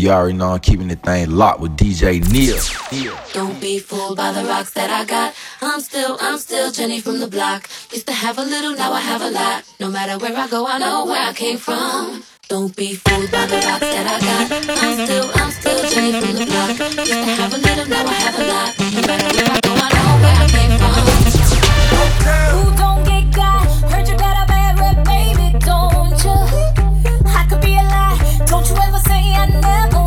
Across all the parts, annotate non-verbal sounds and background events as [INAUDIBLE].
you already know I'm keeping the thing locked with DJ Neil. Don't be fooled by the rocks that I got. I'm still, I'm still Jenny from the block. Used to have a little, now I have a lot. No matter where I go, I know where I came from. Don't be fooled by the rocks that I got. I'm still, I'm still Jenny from the block. Used to have a little, now I have a lot. No matter where I go, I know where I came from. Who say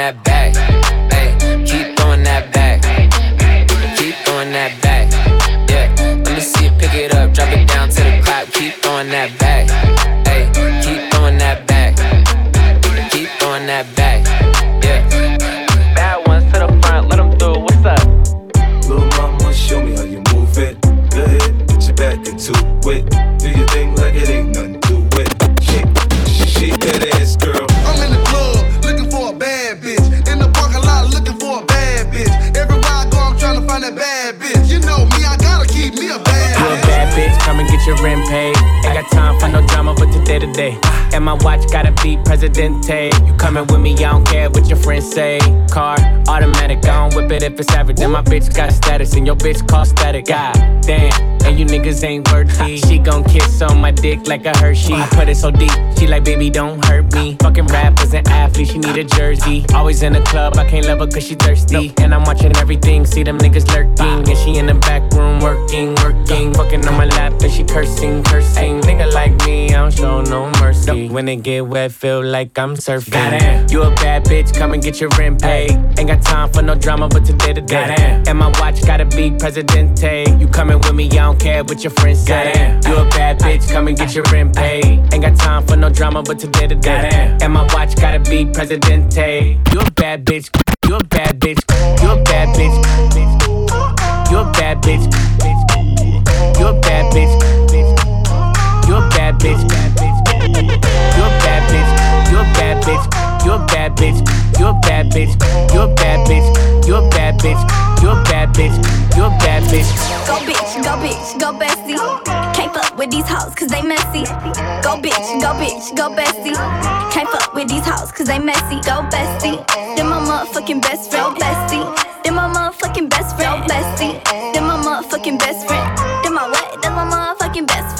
that back. Keep throwing that back. Keep throwing that back. Got time no drama, but today to day. And my watch gotta be Presidente. You coming with me, I don't care what your friends say. Car, automatic, I don't whip it if it's average. And my bitch got status, and your bitch call static. God damn, and you niggas ain't worthy. She gon' kiss on my dick like a Hershey. I put it so deep, she like, baby, don't hurt me. Fucking rappers and athletes, she need a jersey. Always in the club, I can't love her cause she thirsty. And I'm watching everything, see them niggas lurking. And she in the back room working, working. Fucking on my lap, and she cursing, cursing. Nigga like me, I don't show no mercy. When it get wet, feel like I'm surfing. Goddamn. You a bad bitch, come and get your rent paid. Ain't got time for no drama, but today to day. And my watch gotta be Presidente. You coming with me, I don't care what your friends say. You a bad bitch, come and get your rent paid. Ain't got time for no drama, but today to day. And my watch gotta be Presidente. You a bad bitch, you a bad bitch, you a bad bitch. You a bad bitch, you a bad bitch. Bitch. You a bad bitch, you a bad bitch. You a bad bitch, you a bad bitch. You a bad bitch, you a bad bitch. You a bad bitch, you a bad bitch. Go bitch, go bitch, go bestie. Can't fuck with these hoes cause they messy. Go bitch, go bitch, go bestie. Can't fuck with these hoes cause they messy. Go bestie. Then my motherfucking best friend. Bestie. Then my motherfucking best friend. Bestie. Then my motherfucking best friend. Then my what? Then my motherfucking best friend.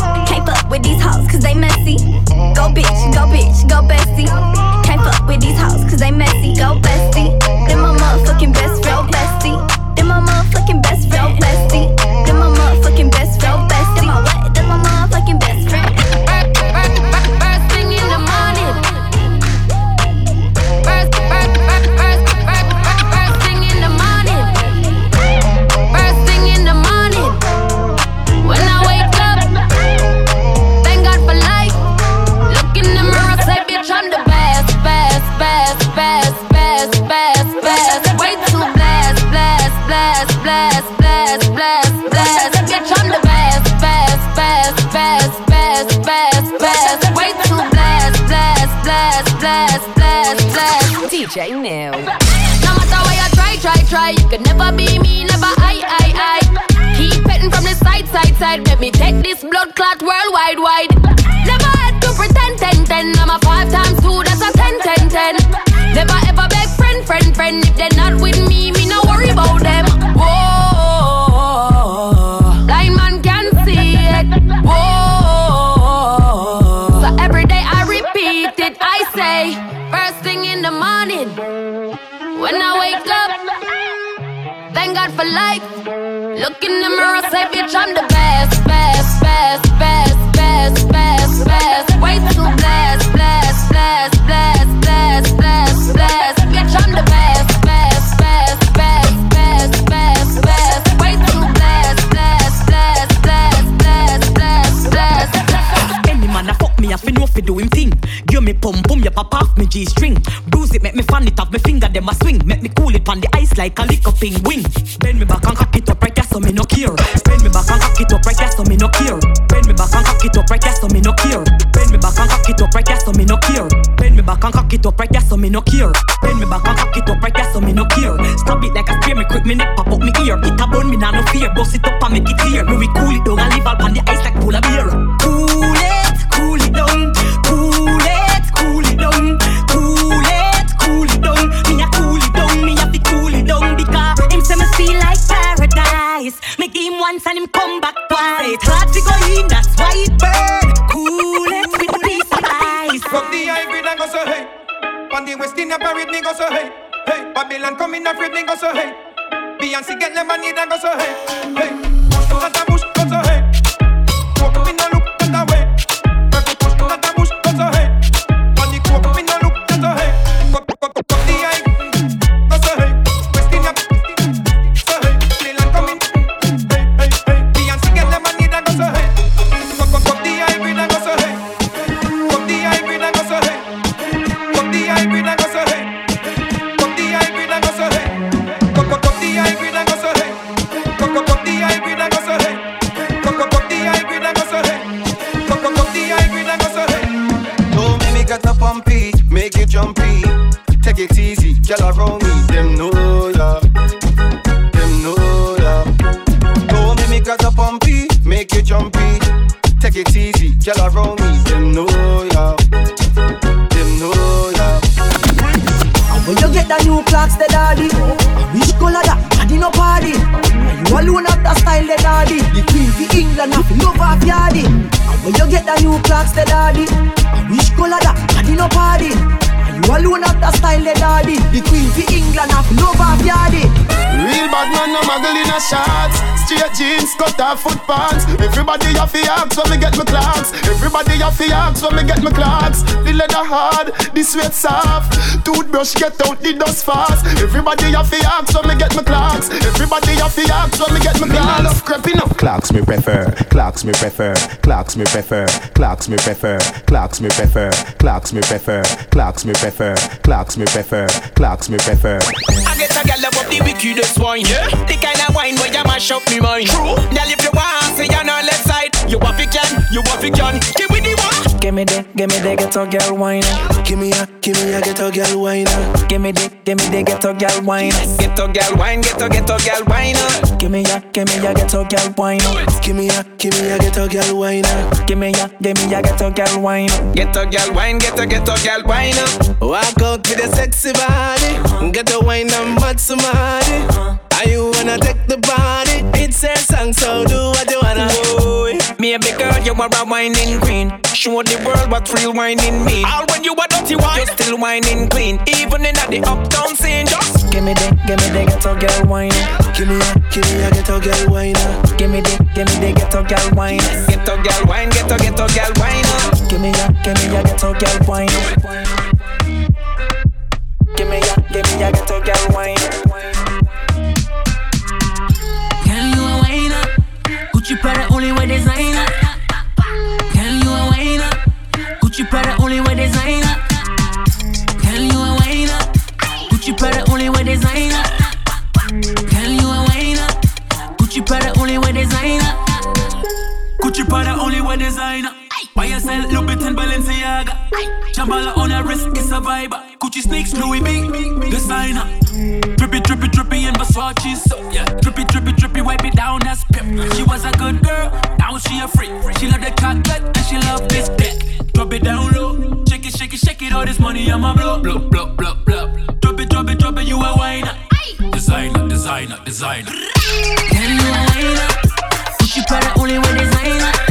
Hoes cause they messy. Go bitch, go bitch, go bestie. Can't fuck with these hoes cause they messy. Go bestie. DJ. No matter what you try, try, try, you could never be me, never I, I, I. Keep petting from the side, side, side. Let me take this blood clot worldwide, wide. For life. Look in the mirror, say, bitch, I'm the best, best, best, best, best, best, best. Thing. Me pum pum, you pop off me G string. Bruise it, make me fan it off me finger, them a swing. Make me cool it on the ice like a lick up wing. Bend me back and cock it up right there, so me no care. Bend me back and cock it up right there, so me no care. Bend me back and cock it up right there, so me no care. Bend me back and cock it up right there, so me no care. Bend me back and cock it up right there, so me no care. Bend me back and cock it up right there, so me no care. Stop it like a spear, me quick me neck pop up me ear. It a bun me nah no fear, bust it up and make it clear. Me we cool it and leave all on the ice like polar beer. Once and him come back twice. Hard to go in, that's why it burn. Cool it with peace and ice. From the high grade and go so hey. On the West Indian parade me go so hey. Hey, Babylon come in afraid me go so hey. Beyonce get lemonade and go so hey. Hey, push to the bush go so hey. Walk up in the girl around me, them know ya. Them know ya. Don't make me get up pumpy, make it jumpy. Take it easy, girl around me, them know ya. Them know ya. And when you get the new clocks, the daddy. Wish color that, daddy no party. And you alone have the style, the daddy. The queen for England, have love of yardy. And when you get the new clocks, the daddy. Alone have the style, the daddy. The queen for England, have love of yardy. Real bad man, no muggle in a shots. Straight jeans, cut off foot pants. Everybody have fi ask when me get my clocks. Everybody have fi ask when me get my clocks. The leather hard, the sweat soft. Toothbrush get out the dust fast. Everybody have fi ask when me get my clocks. Everybody have fi ask when me get my clocks. Me love creeping up. Clocks me prefer, clocks me prefer, clocks me prefer, clocks me prefer, clocks me prefer, clocks me prefer, clocks me prefer, clocks me prefer, clocks me prefer. I get a gal above the wickedest wine. Yeah. The kind of wine where you mash up me mind. True. Girl, if you want, say you're on left side. You want fi can, you want fi can. Give me the one. Give me the, give me the ghetto girl wine. Give me a, give me a ghetto girl wine. Give me the, give me the ghetto girl wine. Ghetto girl wine, ghetto ghetto girl wine. Give me a, give me a ghetto girl wine. Give me a, give me a ghetto girl wine. Give me a, give me a ghetto girl wine. Ghetto girl wine, ghetto ghetto girl wine. Walk out with a sexy body. Get a wine and mad somebody. Are you wanna take the body? It's her song, so do what you wanna. Boy, me a big girl, you are a whining queen. Show the world what real whining mean. All when you a dirty wine, you still whining clean. Even in the uptown scene, just Give me the, give me the ghetto girl wine. Give me a, give me a ghetto girl wine. Give me the, give me the ghetto girl wine. ghetto girl wine, ghetto ghetto girl wine. Give me a, give me a ghetto girl wine. Give me a, give me a ghetto girl wine. Gucci Prada only wear designer. Girl, you a whiner. Gucci Prada only wear designer. Girl, you a whiner. Gucci Prada only wear designer. Girl, you a whiner. Gucci Prada only wear designer. Gucci Prada only wear designer. Buy yourself Louboutin Balenciaga. Shambhala on her wrist, it's a vibe. Gucci sneaks, Louis V, designer. Drippy, drippy, drippy in Versace, so yeah. Drippy, drippy, drippy, wipe it down, that's pip. She was a good girl, now she a freak. She love the cocklet and she love this dick. Drop it down low, shake it, shake it, shake it. All this money I'ma blow, blow, blow, blow, blow. Drop it, drop it, drop it, you a whiner. Designer, designer, designer. Girl, you a whiner. Gucci Prada only wear designer.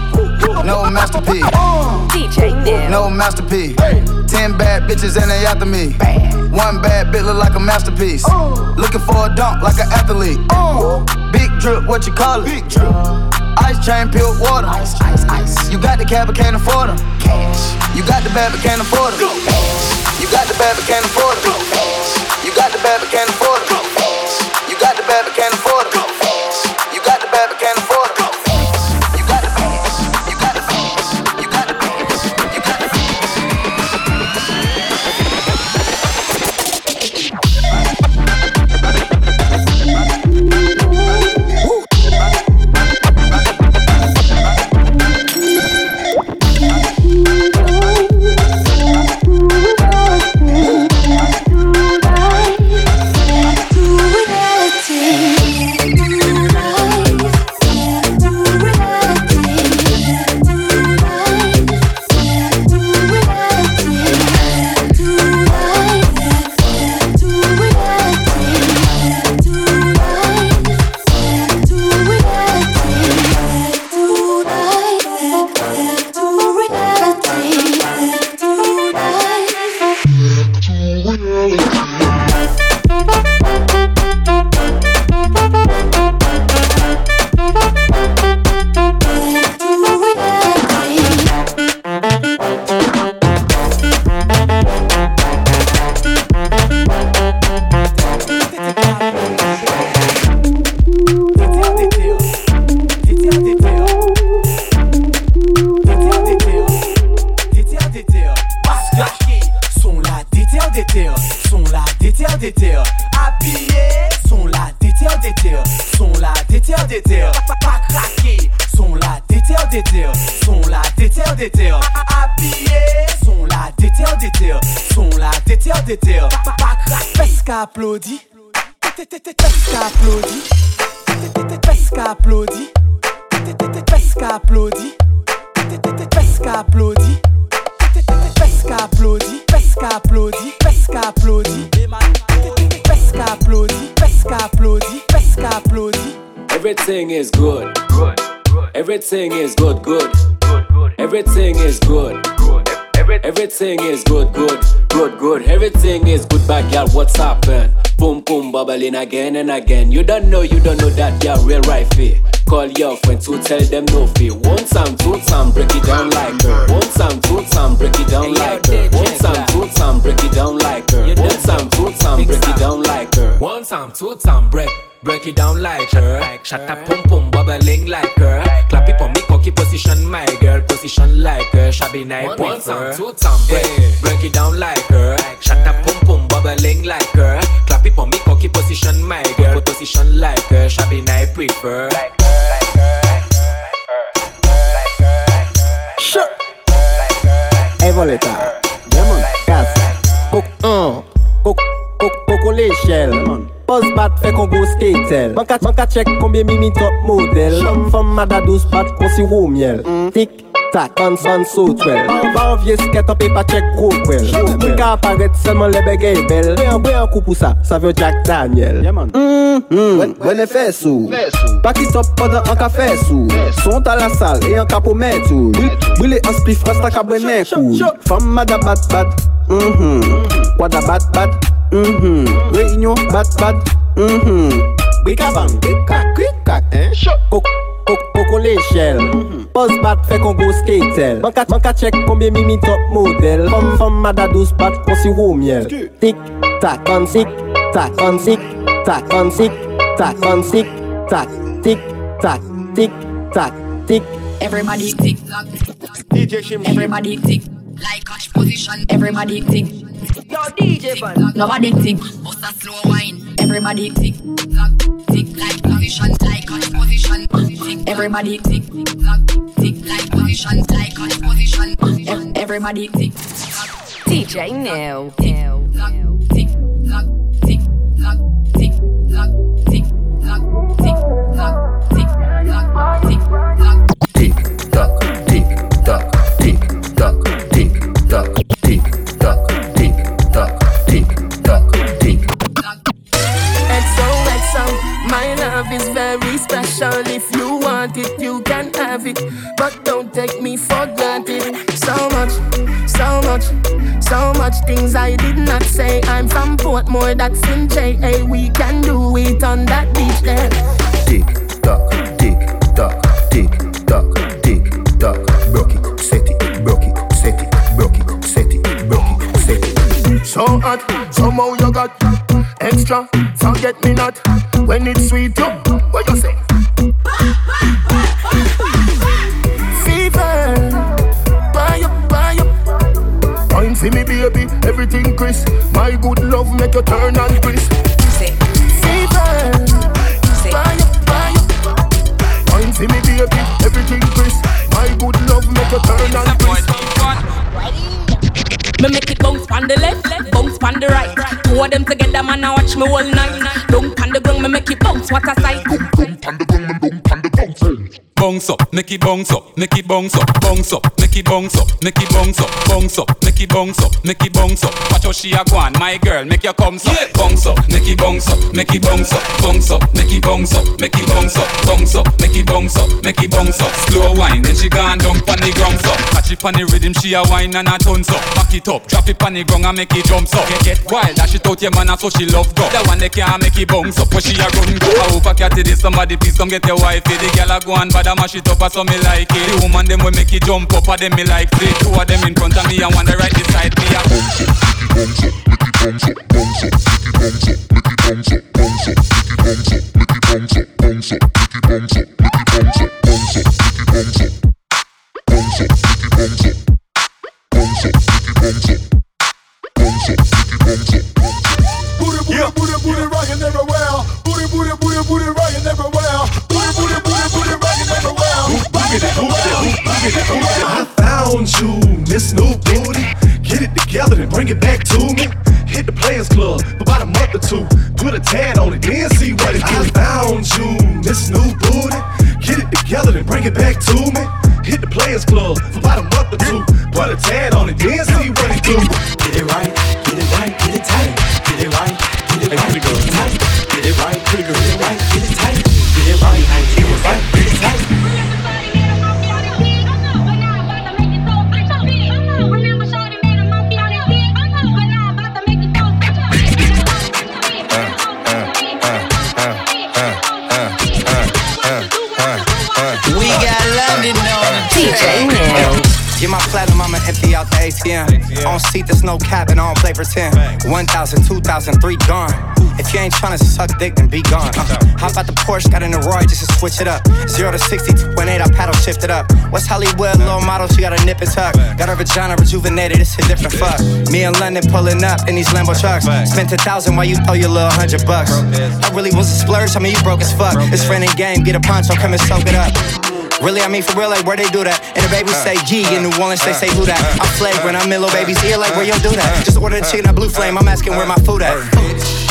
No masterpiece. DJ Neil. No masterpiece. Ten bad bitches and they after me. One bad bitch look like a masterpiece. Uh. Looking for a dunk like an athlete. Uh. Big drip, what you call it? Big drip. Uh, ice chain, pure water. Ice, ice, ice. You got the cab, but can't afford them. Cash. You got the bad, but can't afford them. You got the bad, but can't afford them. You got the bad, but can't afford them. Bubbling again and again. You don't know, you don't know that you're real right fee. Call your friend to tell them no fee. One time, two time, break it down like her. One time, two time, break it down like her. One time, two time, break it down like her. One time, two time, break it down like her. One time, two time, break, break it down like her. Shut up, pum feu. Ei, boleta, diamant, casa, coco, un, coco, coco, coco, l'échelle, Pos bat fè kon go skatel Man ka chek konbyen mi mi top model Fèm mada douz bat kon si wou miel mm. Tik tak, an san sou twel Ba mm. an vie sket an pe pa chek kou kwel Mou ka aparet selman lebe gey bel Bwe an bwe an kou pou sa, sa vyo Jack Daniel. Wene fesou Pakitop padan an ka fesou Sont a la sal e an ka pou metou Bwile an spif rasta ka bwene kou Fam mada bat bat Wada bat bat Reynyon bat bat Bika bang. Bika kwik kak Koko le chel Poz bat fe kon go skatel Man ka chek konbyen mimi top model Fam mada dos bat konsi wou miel Tik tak an sik Tak an sik Tac, on sick Tac, on sick Tac, tic, tac, tic, tac, tic Everybody tick tock. DJ Shim Everybody tick. Like catch position. Everybody tick. Yo DJ Van. Nobody tick. Bust a slow wine. Everybody tick tock. Tick like position. Like catch position. Tick. Everybody tick tock. Tick like position. Like catch position. Everybody tick. DJ Neil. Tick tock. Things I did not say. I'm from Portmore, that's in JA. We can do it on that beach there. Tick tock, tick tock, tick tock, tick tock. Broke it, set it, broke it, set it, broke it, set it, broke it, set it. So hot, somehow you got extra. Forget me not when it's sweet. You, what you say? For me, baby, everything crisp. My good love make you turn and crisp. Fever, buy up. Wine for me, baby, everything crisp. My good love make you turn and crisp. Me make it bounce on the left, bounce on the right. Two of them together, man, I watch me all night. Don't on the ground, me make it bounce. What a sight! Bounce eh? Up, make it bounce up, make it bounce up, bounce up, make it bounce up, make it bounce up, bounce up, make it bounce up, make it bounce up. Watch how she a go on, my girl, make your come up, bounce up, make it bounce up, make it bounce up, bounce up, make it bounce up, make it bounce up, bounce up, make it bounce up, make it bounce up. Slow wine, then she gone down pon the ground up. Catch it pon the rhythm, she a wine and a tons up. Back it up, drop it pon the ground and make it jump up. Get, get wild, dash it out your man, so she love go. That one they can't make it bounce up, when she a run go. I hope I catch it, somebody please come get your wife. The girl a go and bad a mash it up, so me like it. The woman them will make it jump up, a them me like it. Two of them in front of me and one right beside me. Bounce up, bounce up, make it bounce up, bounce up, make it bounce up, bounce up, bounce up, make it bounce up, bounce up, make it bounce up, make it bounce up, bounce up, make it bounce up, bounce up, make it bounce up, bounce up, make it bounce up, I found you, Miss New Booty. Get it together and bring it back to me. Hit the Players Club for about a month or two. Put a tad on it, then see what it do. I found you, Miss New Booty. Get it together and bring it back to me. Hit the Players Club for about a month or two. Put a tad on it, then see what it do. Empty out the ATM. On seat, there's no cap and I don't play for 10. 1,000, 2,000, 3 gone. If you ain't tryna suck dick, then be gone. Uh, hop out the Porsche, got in the Roy just to switch it up. 0 to 60, 2.8, I paddle shift it up. West Hollywood, little model, she got a nip and tuck. Got her vagina rejuvenated, it's a different fuck. Me and London pulling up in these Lambo trucks. Spent a thousand while you throw your little hundred bucks. I really was a splurge, I mean, you broke as fuck. It's friend and game, get a poncho, come and soak it up. Really, I mean for real, like where they do that. And the babies say G in New Orleans, they say who that. I'm flagrant, I'm in little baby's ear, like where you do that. Just order the chicken at Blue Flame, I'm asking where my food at.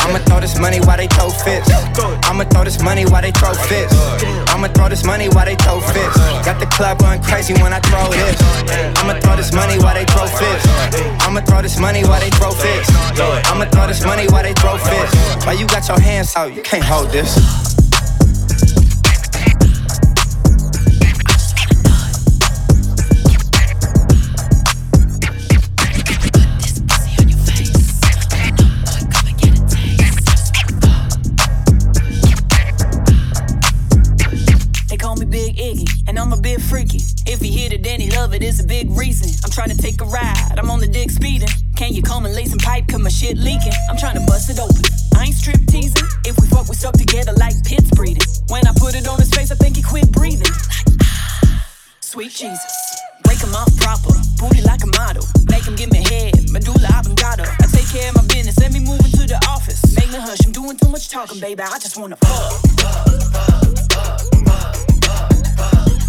I'ma throw this money while they throw fits. I'ma throw this money while they throw fits. I'ma throw this money while they throw fits. Got the club going crazy when I throw this. I'ma throw this money while they throw fits. I'ma throw this money while they throw fits. I'ma throw this money while they throw fits. Why you got your hands out? You can't hold this. Love it's a big reason. I'm trying to take a ride, I'm on the dick speeding. Can you come and lay some pipe, cause my shit leaking? I'm trying to bust it open. I ain't strip teasing. If we fuck, we stuck together like pits breeding. When I put it on his face, I think he quit breathing. Sweet Jesus. Break him off proper, booty like a model. Make him give me head, medulla oblongata. I take care of my business, let me move into the office. Make me hush, I'm doing too much talking, baby. I just wanna fuck.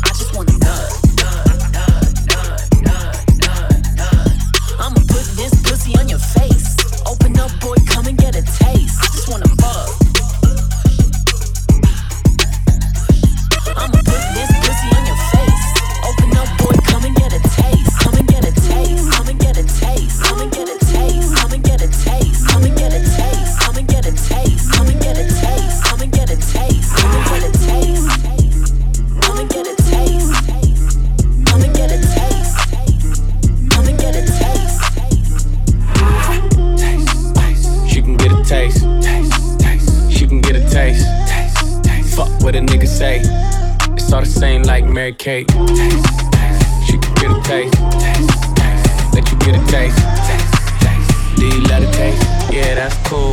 I just wanna nut. It's all the same like Mary Kate. Taste, taste. She can get a taste. taste. Let you get a taste. Do you love the taste? Yeah, that's cool.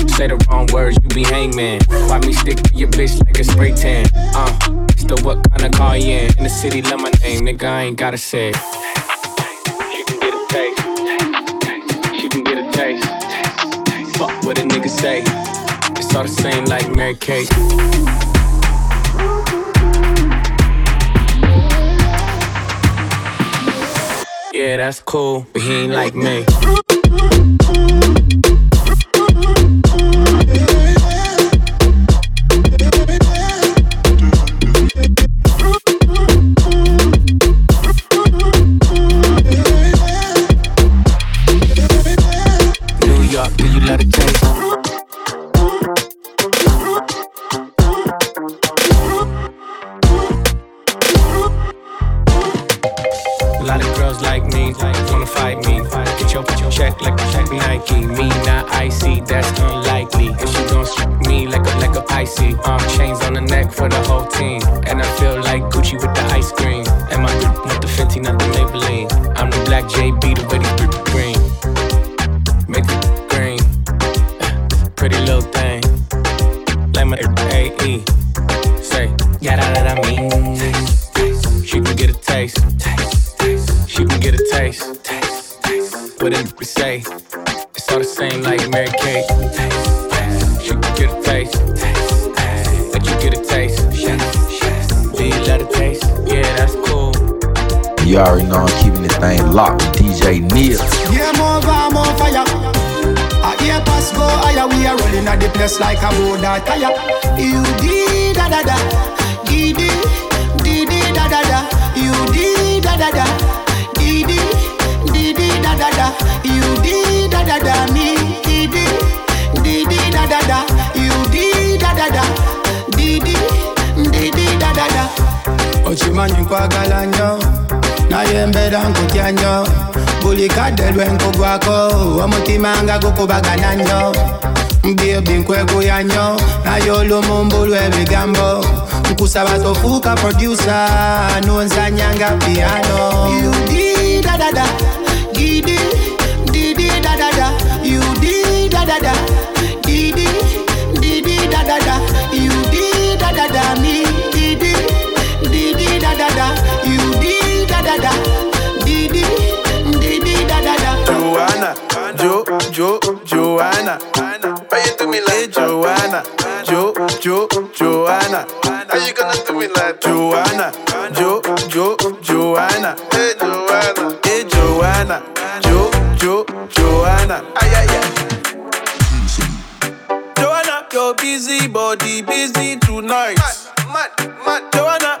Say the wrong words, you be hangman. Why me stick to your bitch like a spray tan? Uh, still what kind of car you in? In the city, love my name, nigga, I ain't gotta say it. She can get a taste. She can get a taste. Fuck what a nigga say. It's all the same like Mary Kate. Yeah, that's cool, but he ain't like me. Like me, wanna fight me. Get your, check like a Nike. Me not icy, that's unlikely. And she gon' strip me like a like a icy. Um, chains on the neck for the whole team. And I feel like Gucci with the ice cream. And my drip not the Fenty, not the Maybelline. I'm the black JB, the way they green. Make it Mary Kate. She can get a taste. Let you get a taste. Do you love the taste? Yeah, that's cool. You already know I'm keeping this thing locked with DJ Neil. Yeah, more fire, more fire. A ear pass go higher, we are rolling at the place like a Buddha tire. You did da da da, did did did da da da. You did da da da, did did did da da da. You did da da da, Ochimanyi nkwagala nnyo naye mbeera nkutya nnyo buli kadde lwe nkugwako omutima nga gukubagana nnyo mbyebi nkweguya nnyo naye olumumbu lw'ebigambo nkusaba tofuuka produsa nonzanya nga piano You did da da da, did did did da da da. You da da da, did did da da da. You did da da da, me did da da da, did did da da da. Joanna, Jo, Jo, Joanna. Why you do me like Joanna? Jo, Jo, Joanna. How you gonna do me like Joanna? Jo, Jo, Joanna. Hey Joanna, hey Joanna. Jo, Jo, Joanna. Ay ay ay. Joanna, your busy body busy tonight. Mad, mad, Joanna,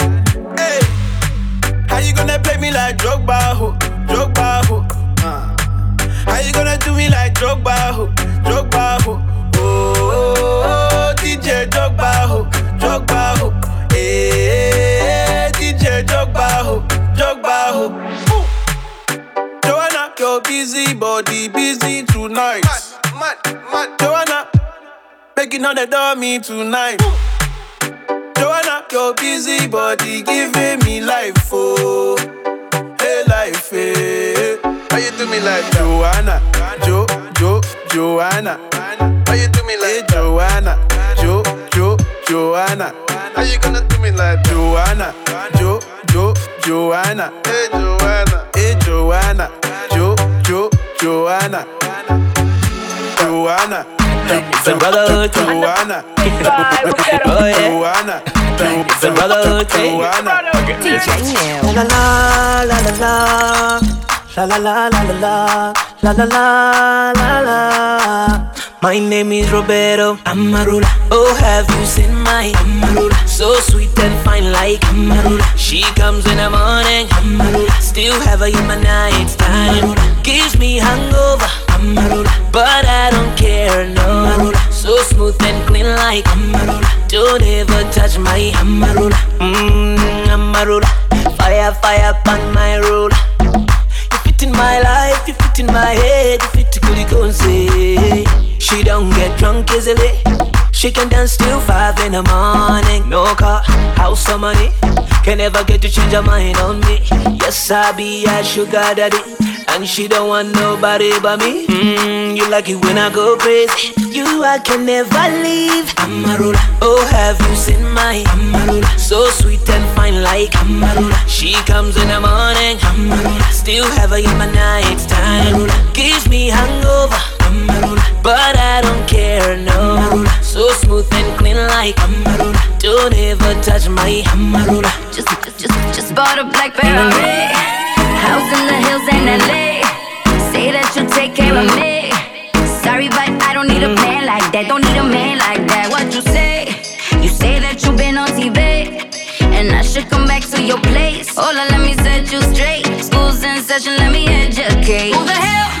How you gonna play me like Drogba, ho, Drogba, ho? Uh. How you gonna do me like Drogba, ho, Drogba, ho? Oh, oh, oh, DJ Drogba, ho, Drogba, ho. Hey, DJ Drogba, ho, Drogba, ho. Ooh. Joanna, your busy body busy tonight. Mad, mad, mad. Joanna, making all the dummy tonight. Joanna, your busy body giving me life, oh, hey life, hey. How you do me like Joanna, Jo, Jo, Joanna? How you do me like Joanna, Jo, Jo, Joanna? How you gonna do me like Joanna, Jo, Jo, Joanna. Hey Joanna. Hey Joanna. Jo, Jo, Joanna. Joanna. It's a brotherhood. Joanna. Oh yeah. Joanna. It's a brotherhood. Joanna. DJ La la la la la. La la la la la la. La la la la la. My name is Roberto Amarula. Oh, have you seen my Amarula? So sweet and fine like Amarula. She comes in the morning. Amarula. Still have her in my night time. Gives me hangover. But I don't care, no. So smooth and clean like Don't ever touch my Amarula. Mmm, Amarula. Fire, fire on my ruler. You fit in my life, you fit in my head, you fit to say. She don't get drunk easily. She can dance till five in the morning. No car, house or money. Can never get to change her mind on me. Yes, I be a sugar daddy. And she don't want nobody but me. Mmm, you like it when I go crazy. You, I can never leave. Amarula. Oh, have you seen my Amarula? So sweet and fine like Amarula. She comes in the morning. Amarula. Still have her in my night time. Gives me hangover. Amarula. But I don't care, no. Amarula. So smooth and clean like Amarula. Don't ever touch my Amarula. Just, just, just, just bought a black Ferrari. House in the hills in LA. Say that you'll take care of me. Sorry, but I don't need a man like that. Don't need a man like that. What you say? You say that you've been on TV. And I should come back to your place. Hold on, let me set you straight. School's in session, let me educate. Who the hell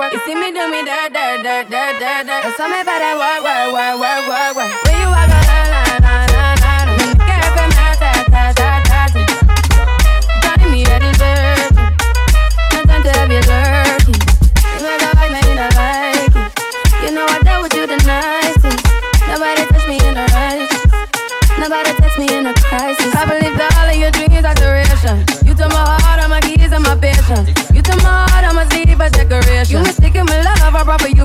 You see me do me dirt, dirt, dirt, dirt, dirt. You saw me that work, work, work, work, work, work.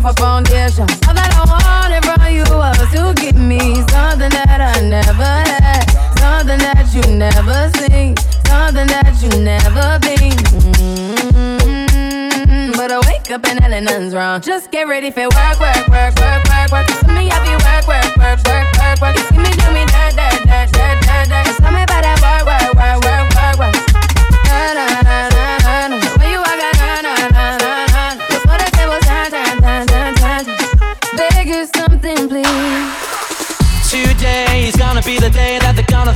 Brought for foundation. All that I wanted from you was to give me something that I never had, something that you never seen, something that you never been. Mm-hmm. But I wake up and hell nothing's wrong. Just get ready for work, work, work, work, work, work. You see me, I be work, work, work, work, work, work. You see me do me dirt, dirt, dirt, dirt, dirt. You saw me by that work, work,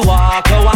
Walk are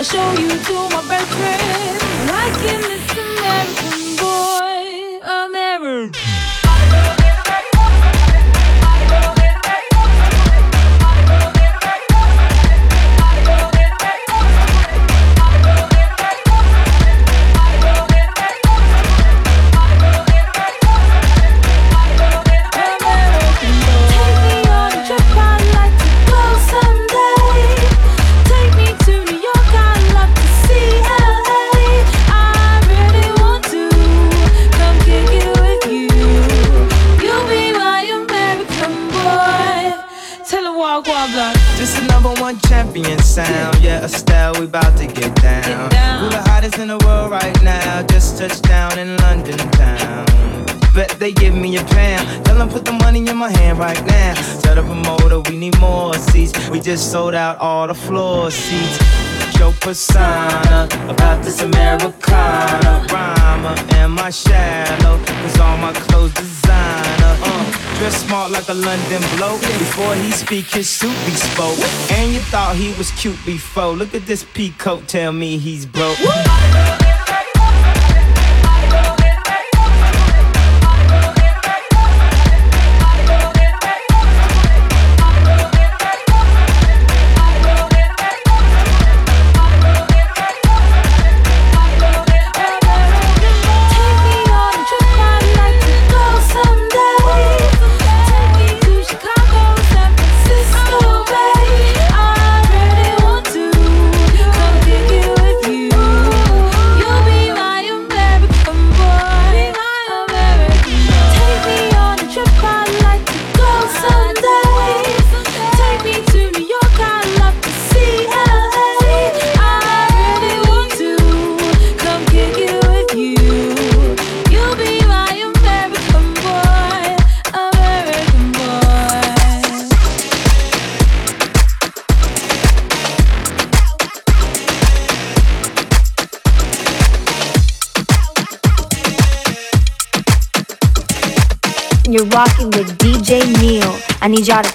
I'll show you to my best friend. Like in this America. my hand right now. Tell the promoter we need more seats. We just sold out all the floor seats. Your persona about this Americana rhymer. Am I shallow? Cause all my clothes designer. Uh, smart like a London bloke. Before he speak, his suit be spoke. And you thought he was cute before. Look at this peacoat, tell me he's broke. Nicar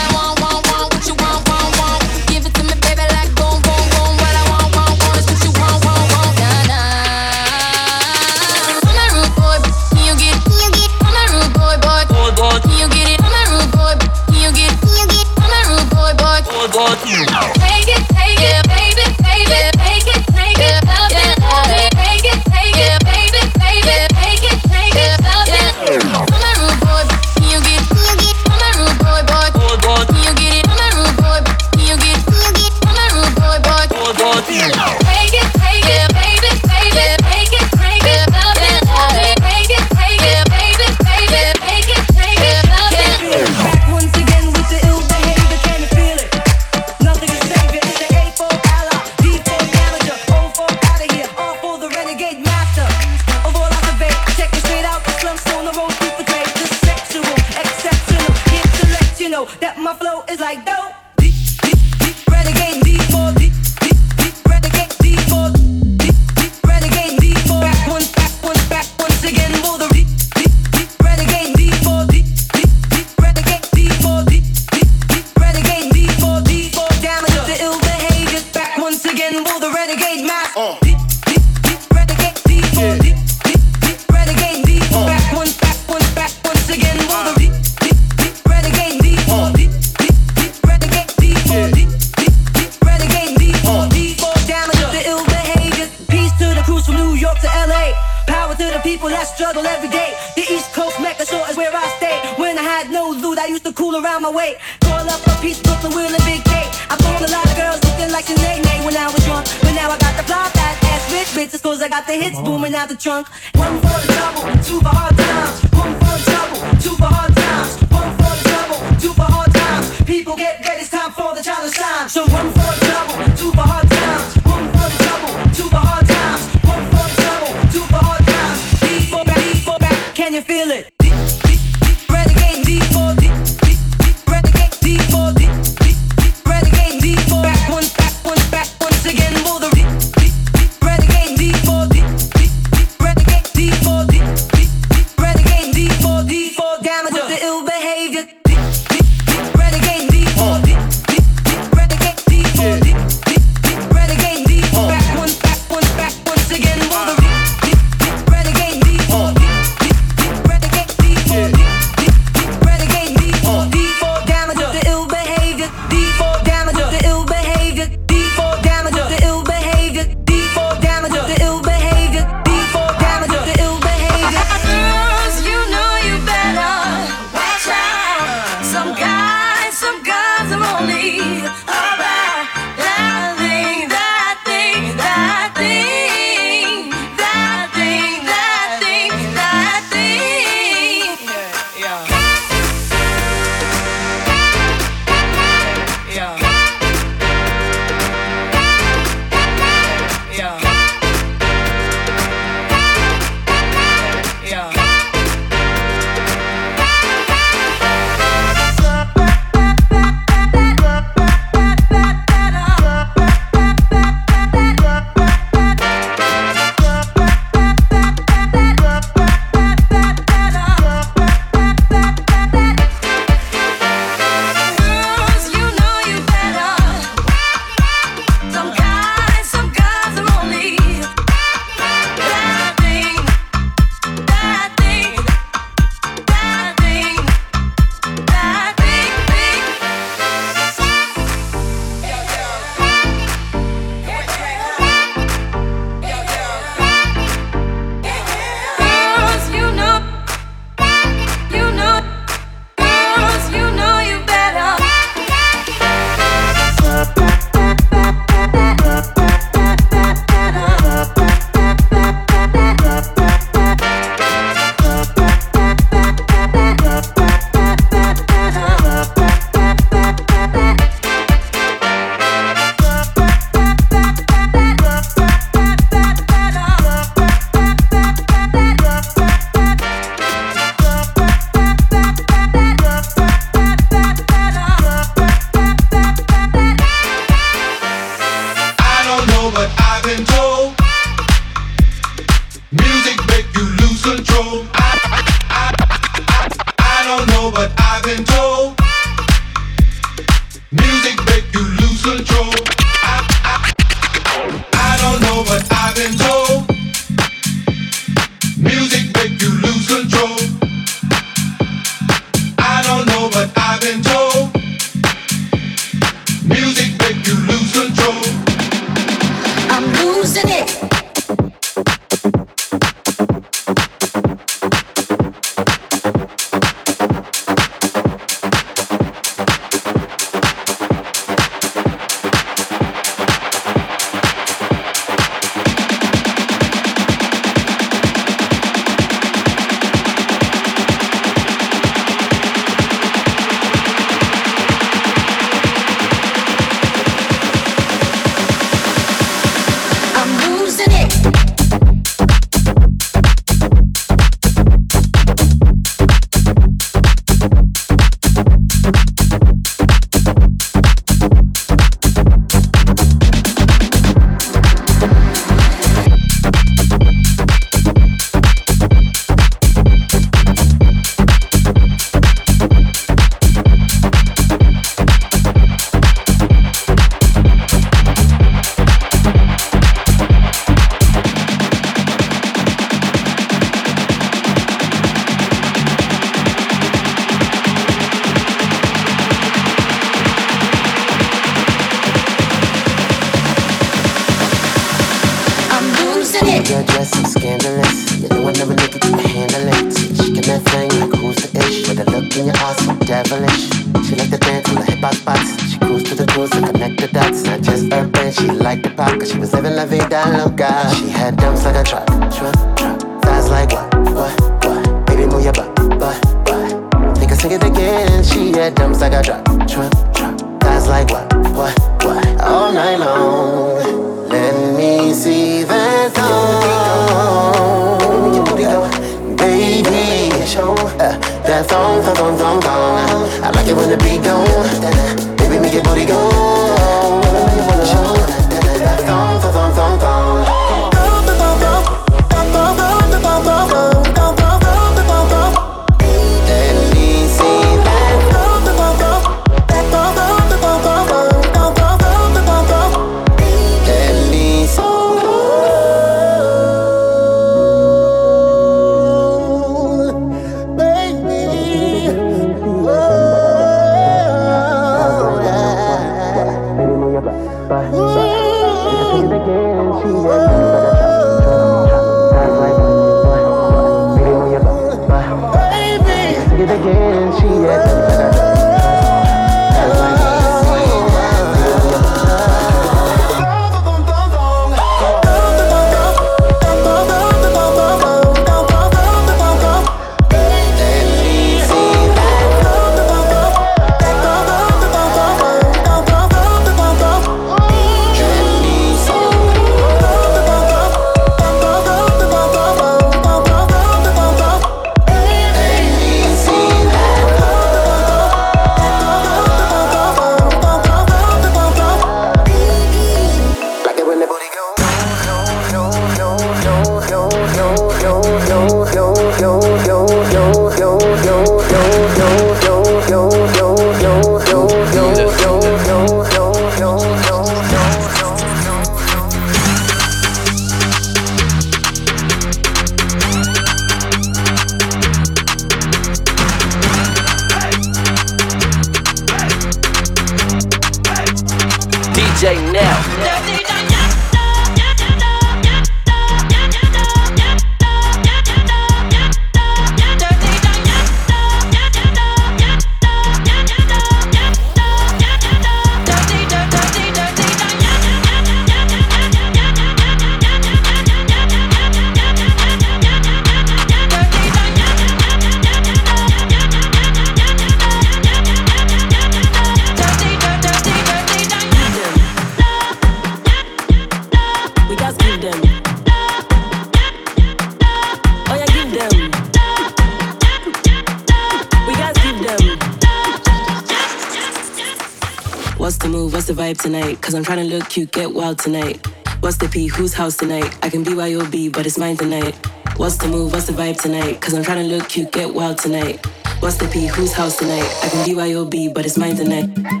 you get wild tonight. What's the P? Whose house tonight? I can be where you'll be, but it's mine tonight. What's the move? What's the vibe tonight? Cause I'm trying to look cute, get wild tonight. What's the P? Whose house tonight? I can be where you'll be, but it's mine tonight.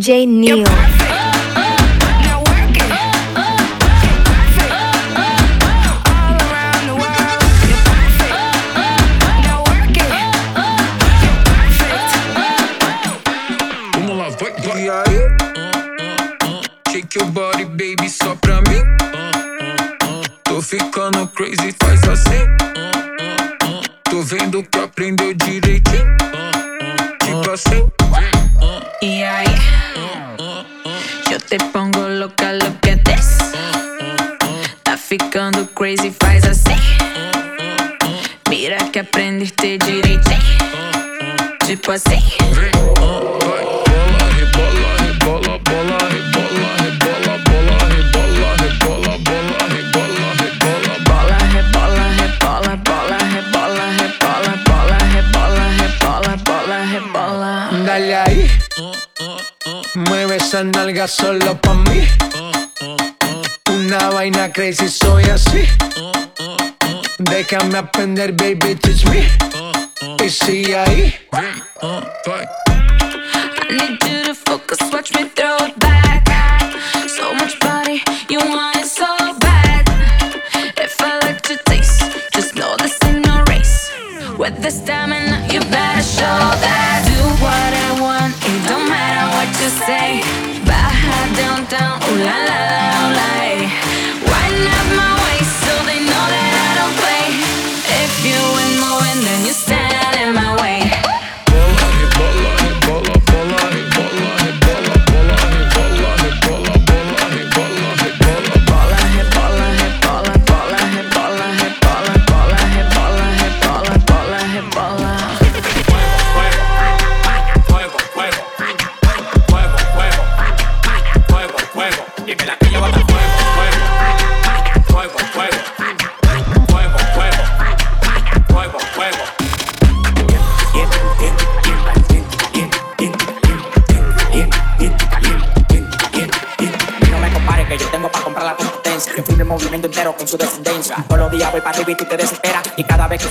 DJ Neo.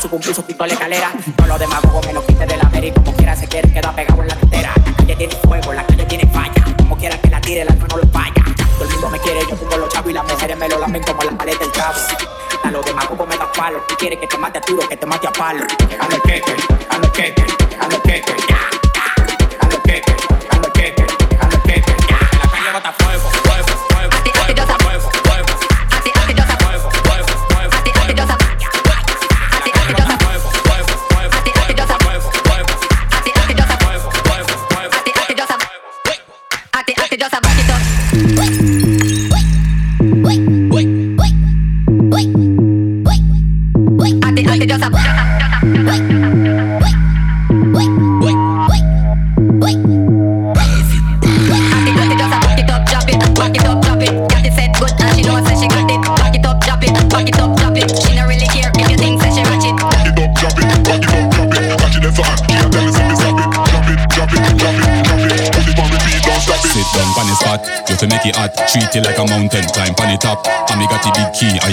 Subo un piso, quito la escalera. No lo demagogos me lo quite de la América. Como quiera se quiere, queda pegado en la cartera. La calle tiene fuego, la calle tiene falla. Como quiera que la tire, el alma no lo falla. Todo el mundo me quiere, yo pongo los chavos y las mujeres me lo lamen como la pared del chavo. A los demagogos me da palo. Tú quieres que te mate a tiro, que te mate a palo.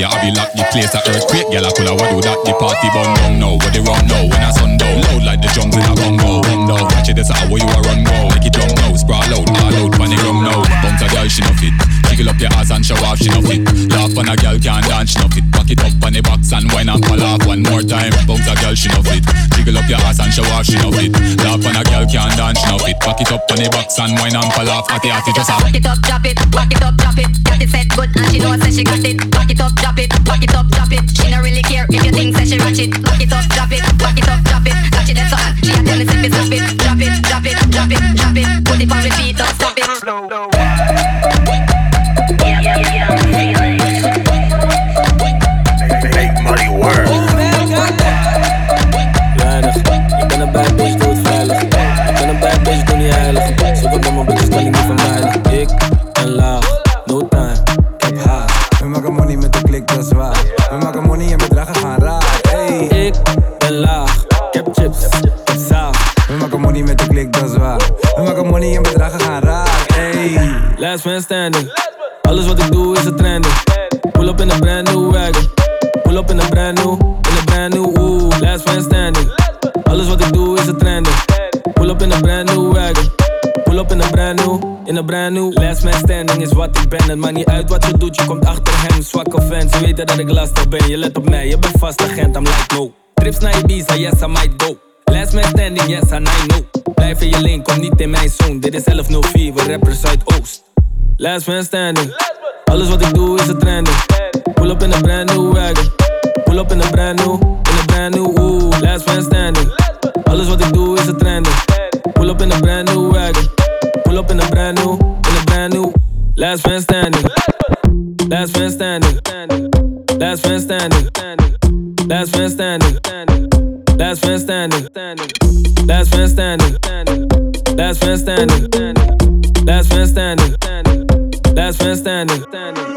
I have it lock the place a earthquake. Girl, I coulda what do that. The party bun down now, what they run now when I sundown. Loud like the drums in a bongo. Down, watch it, that's how you a run go. Make it jump now, sprawl out, all out, pan the rum now. Bounce a girl, she no fit. Jiggle up your ass and show off, she no fit. Laugh on a girl can't dance, she no fit. Back it up on the box and wine and pull off one more time. Bounce a girl, she no fit. Jiggle up your ass and show off, she no fit. Laugh on a girl can't dance, she no fit. Back it up on the box and wine and pull off. Atty atty just a Back it up, drop it, back it up, drop it. Got it set good and she know say she got it. Back it up, drop it, back it up, drop it. She no really care if you think say she ratchet. Back it up, drop it, back it up, drop it. Catch it that's on. She a tell me say me stop it, drop it, drop it, drop it, drop it. Put it on repeat, don't stop it. telling me from weten dat ik lastig ben. Je let op mij, je bent vast agent, I'm like no. Trips naar Ibiza, yes I might go. Last man standing, yes I know. Blijf in je lane, kom niet in mijn zone. Dit is 1104, we rappers Zuidoost. Last man standing. Alles wat ik doe is een trending. Pull up in een brand new wagon. Pull up in een brand new, in een brand new, ooh. Last man standing. Alles wat ik doe is een trending. Pull up in een brand new wagon. Pull up in een brand new, in een brand new. Last man standing. Last man standing. Last man standing. Last man standing. Last man standing. Last man standing. Last man standing. Last man standing. Last man standing.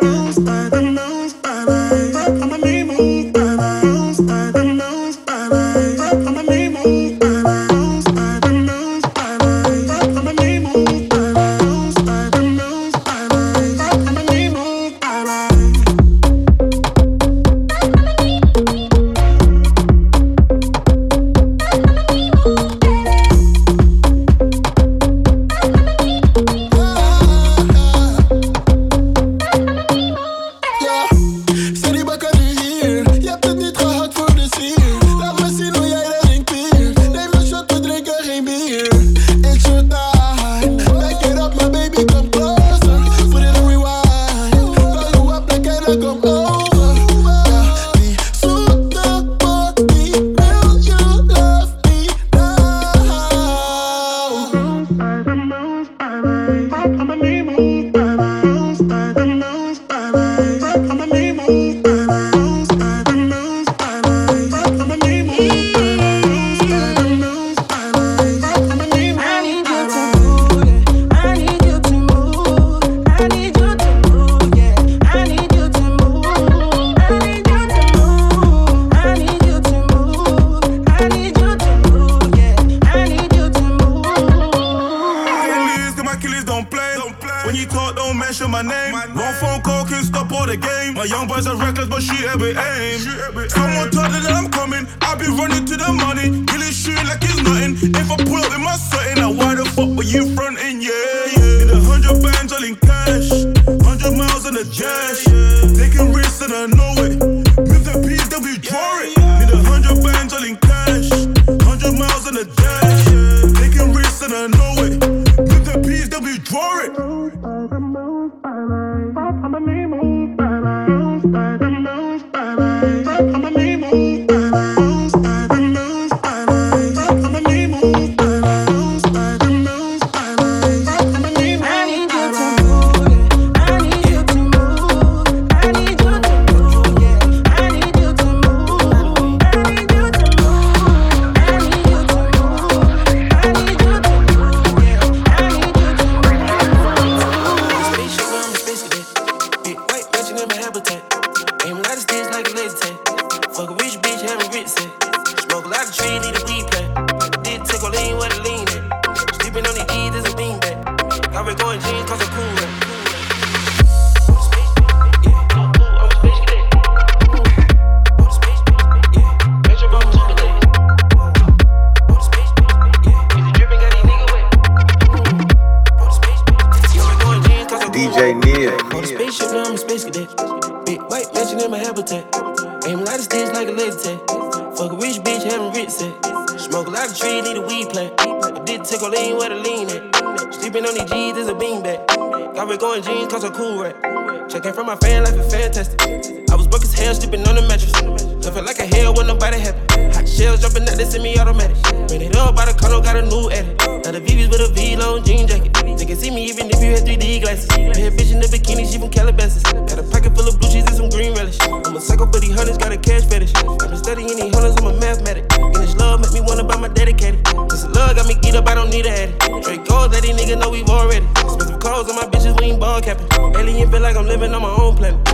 Calabasas. Got a pocket full of blue cheese and some green relish. I'm a psycho for these hunters, got a cash fetish. I've been studying these hunters, I'm a mathematic. And this love make me wanna buy my dedicated. This love got me geeked up, I don't need a addict. Straight goals, let these niggas know we've already. Expensive clothes on my bitches, we ain't ball capping. Alien feel like I'm living on my own planet.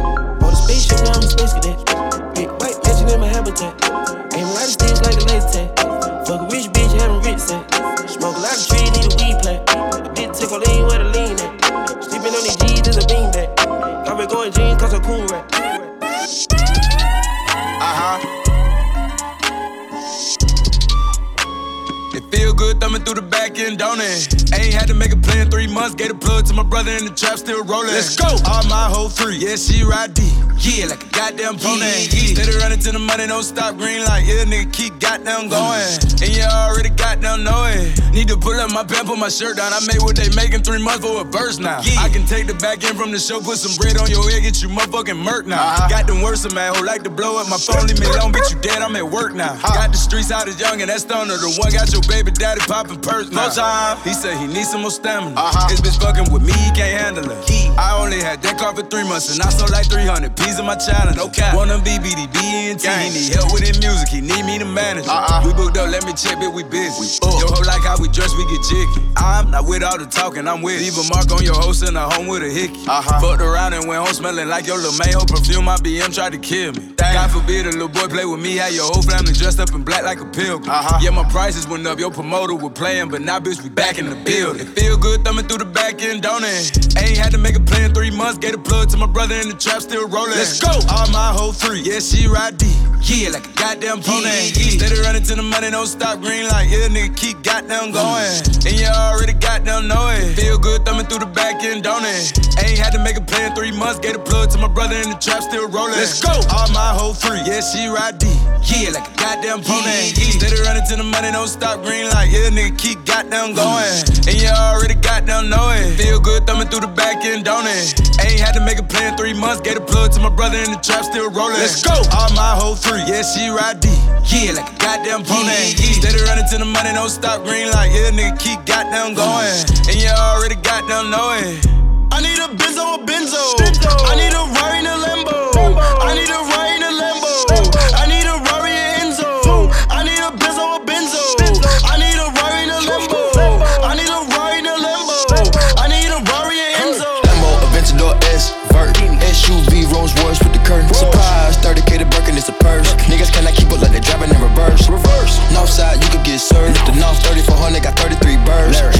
In the trap, still rolling. Let's go. All my whole three. Yeah, she ride D. Yeah, like a goddamn pony. Yeah, Steady running to the money, don't stop green light. Yeah, nigga, keep goddamn mm. going. And you already goddamn know it. Need to pull up my pants, put my shirt down. I made what they making three months for a verse now. I can take the back end from the show, put some bread on your head, get you motherfucking murk now. Uh-huh. Got them worse, man, who like to blow up my phone, leave me alone, bitch, you dead, I'm at work now. Uh-huh. Got the streets out as young, and that's stunner. The one got your baby daddy popping purse now. time. He said he needs some more stamina. Uh-huh. His bitch fucking with me, he can't handle it. I only had that car for three months, and I sold like 300 P's in my challenge. No cap. Wanna be BDB and T. He need help with his music, he need me to manage. it. Uh-uh. We booked up, let me check, bitch, we busy. Yo, hoe like how we dress, we get jiggy. Uh-huh. I'm not with all the talking, I'm with. Leave a mark on your hoe, send her home with a hickey. Uh-huh. Fucked around and went home smelling like your little man. Perfume, my BM tried to kill me. God forbid a little boy play with me, had your whole family dressed up in black like a pilgrim. Uh-huh. Yeah, my prices went up, your promoter was playing, but now bitch, we back in the building. It feel good thumbing through the back end, don't it? Ain't had to make a plan in three months, gave a plug to my brother in the trap, still rolling. Let's go. All my whole three, yeah, she ride D. Yeah, like a goddamn pony. Steady running to the money, don't stop green light. Yeah, nigga, keep goddamn going. Mm. And you already goddamn know it. Feel good thumbing through the back end, don't it? Ain't had to make a plan three months, gave a plug to my brother in the trap, still rolling. Let's go. All my whole three, yeah, she ride D. Yeah, like a goddamn pony. Steady running to the money, don't stop green light. Yeah, nigga, keep goddamn mm. going. And you already goddamn know it. Feel good thumbing through the back end, don't it? Ain't had to make a plan three months, gave a plug to my brother in the trap, still rolling. Let's go. All my whole three, yeah, she ride D. Yeah, like a goddamn pony. Steady running to the money, don't stop green light. Yeah, nigga, keep goddamn mm. going. And you already goddamn know it. I need a Benzo, a Benzo. I need a Rari in a Lambo. I need a Rari in a Lambo. words with the curtain. Surprise, 30k to Birkin, it's a purse. Niggas cannot keep up like they driving in reverse. Reverse. North side, you could get served. The North 3400 got 33 birds. Yeah,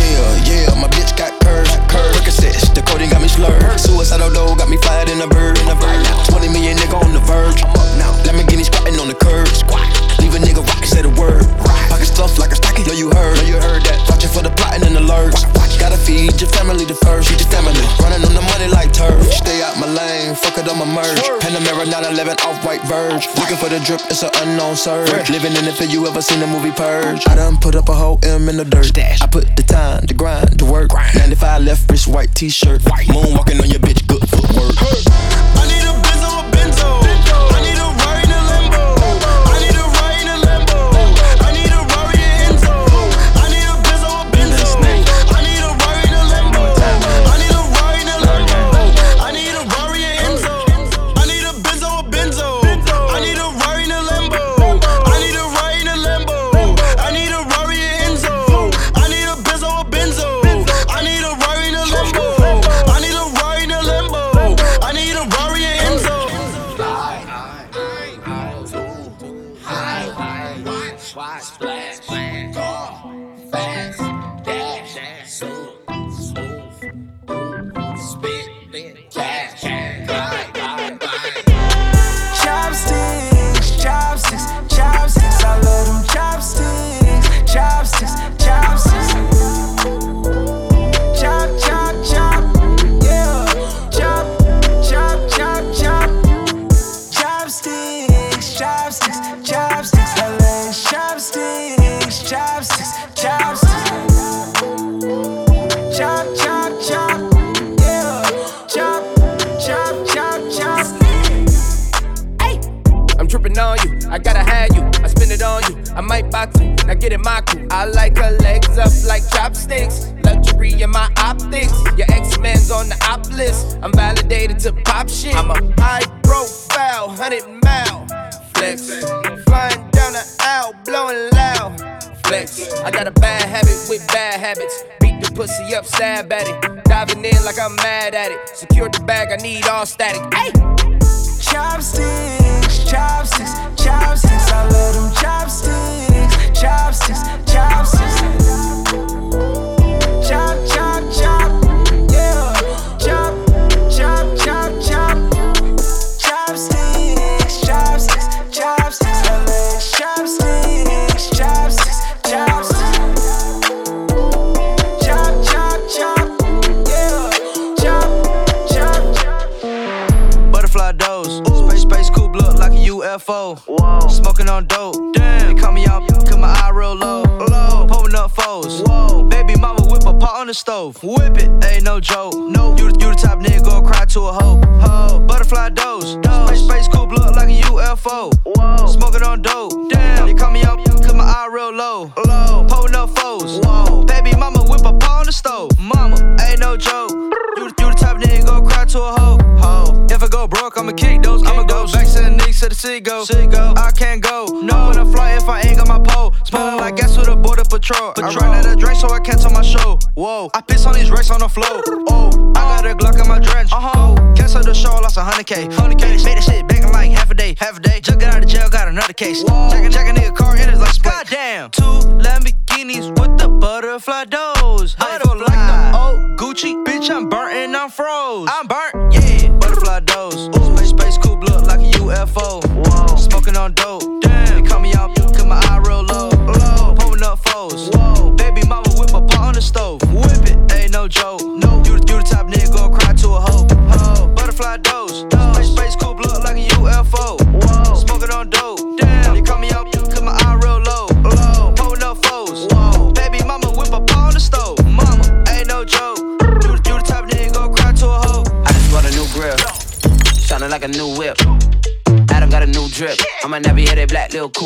yeah, my bitch got curves. Curves. Percocets, the codeine got me slurred. Suicidal though, got me fired in a bird. In a bird. 20 million nigga on the verge. I'm up now. Lamborghini spotting on the curb. Squat. Leave a nigga rockin', say the word. Pocket stuff like a stocky. know you heard. Know you heard that. Watchin' for the plotting and the lurks. Gotta feed your family the first. Feed your family. Running on the money like turf. Stay out my lane, fuck it, I'ma merge. Panamera 911 off white verge. Looking for the drip, it's an unknown surge. Living in it for you ever seen the movie Purge. I done put up a whole M in the dirt. I put the time, the grind, the work. 95 left wrist, white t shirt. Moonwalking on your bitch, good footwork. I need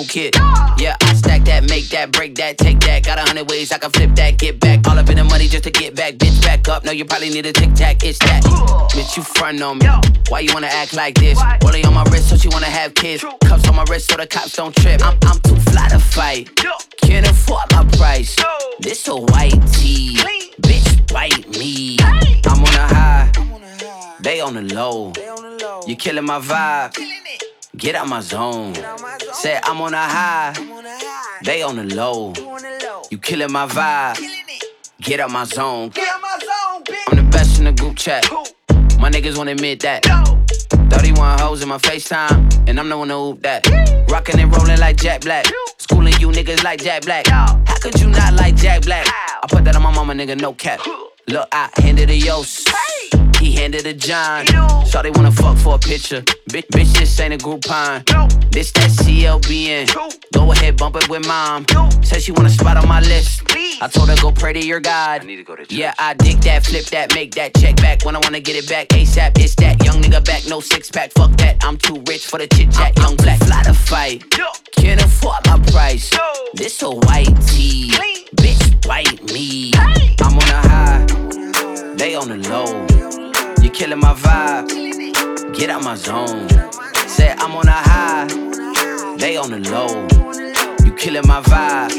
kid. Yeah, I stack that, make that, break that, take that. Got a hundred ways I can flip that, get back. All up in the money just to get back, bitch, back up. No, you probably need a tic tac, it's that. Bitch, you front on me. Why you wanna act like this? Rollie on my wrist, so she wanna have kids. Cups on my wrist, so the cops don't trip. I'm, I'm too fly to fight. Can't afford my price. This a white tee. Bitch, bite me. I'm on a high. They on the low. You killing my vibe. Get out my zone. say I'm on a high. They on the low. You killing my vibe. Get out my zone. I'm the best in the group chat. My niggas won't admit that. 31 hoes in my FaceTime, and I'm the one who hoop that. Rockin' and rollin' like Jack Black. Schooling you niggas like Jack Black. How could you not like Jack Black? I put that on my mama, nigga, no cap. Look, I handed a yo handed a John. Shawty wanna fuck for a picture. Bitch, bitch, this ain't a Groupon. This that CLBN. Go ahead, bump it with mom. Said she wanna spot on my list. I told her go pray to your God. To to yeah, I dig that, flip that, make that check back when I wanna get it back ASAP. It's that young nigga back, no six pack. Fuck that, I'm too rich for the chit chat. Young black, fly to fight. Can't afford my price. This a white tee, bitch, bite me. I'm on a high, they on the low. You killing my vibe. Get out my zone. Say I'm on a high. They on the low. You killing my vibe.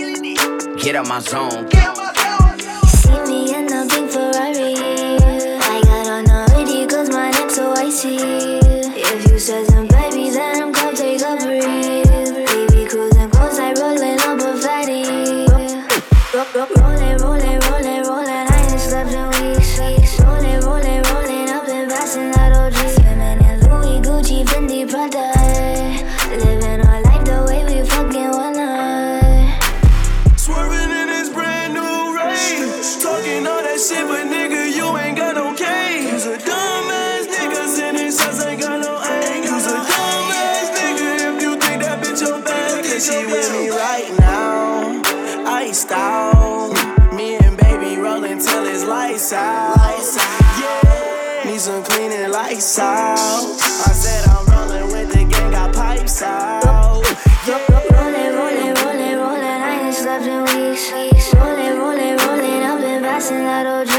Get out my zone. See me in the pink Ferrari. I got on already cause my neck's so icy. If you said some baby, then I'm come take a breathe. Baby, cruising close, I rolling up a fatty. lights out. Yeah. Need some cleaning lights out. I said I'm rolling with the gang, got pipes out. Rolling, rolling, rolling, rolling. I ain't slept in weeks. Rolling, rolling, rolling. I've been passing that old.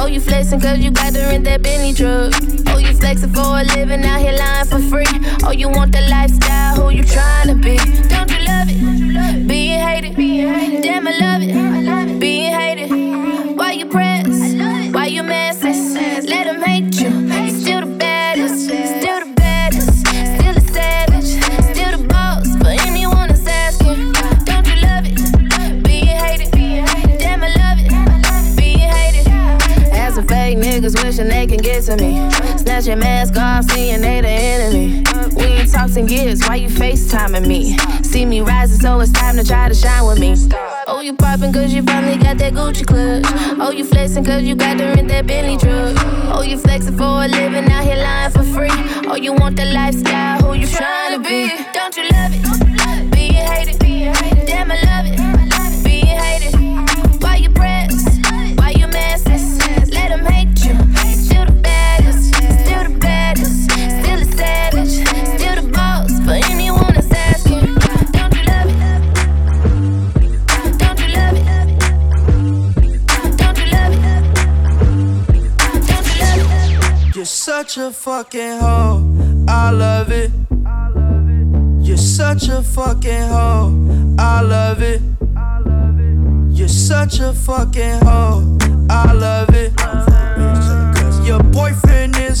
Oh, you flexin' cause you got to rent that Bentley truck. Oh, you flexin' for a living out here lying for free. Oh, you want the lifestyle, who you tryna be? Don't you love it? Being hated. Damn, I love it. Your mask off, seeing they the enemy. We ain't talked in years, why you FaceTiming me? See me rising, so it's time to try to shine with me. Oh, you poppin' cause you finally got that Gucci clutch. Oh, you flexin' cause you got to rent that Bentley truck. Oh, you flexin' for a living out here lying for free. Oh, you want the lifestyle, who you tryna be? Don't you love it? Being hated. Damn, I love it. Being hated. Why you press? Why you messy? Let them hate you. Such a fucking hoe. I love it. You're such a fucking hoe. I love it. You're such a fucking hoe. I love it. Your boyfriend is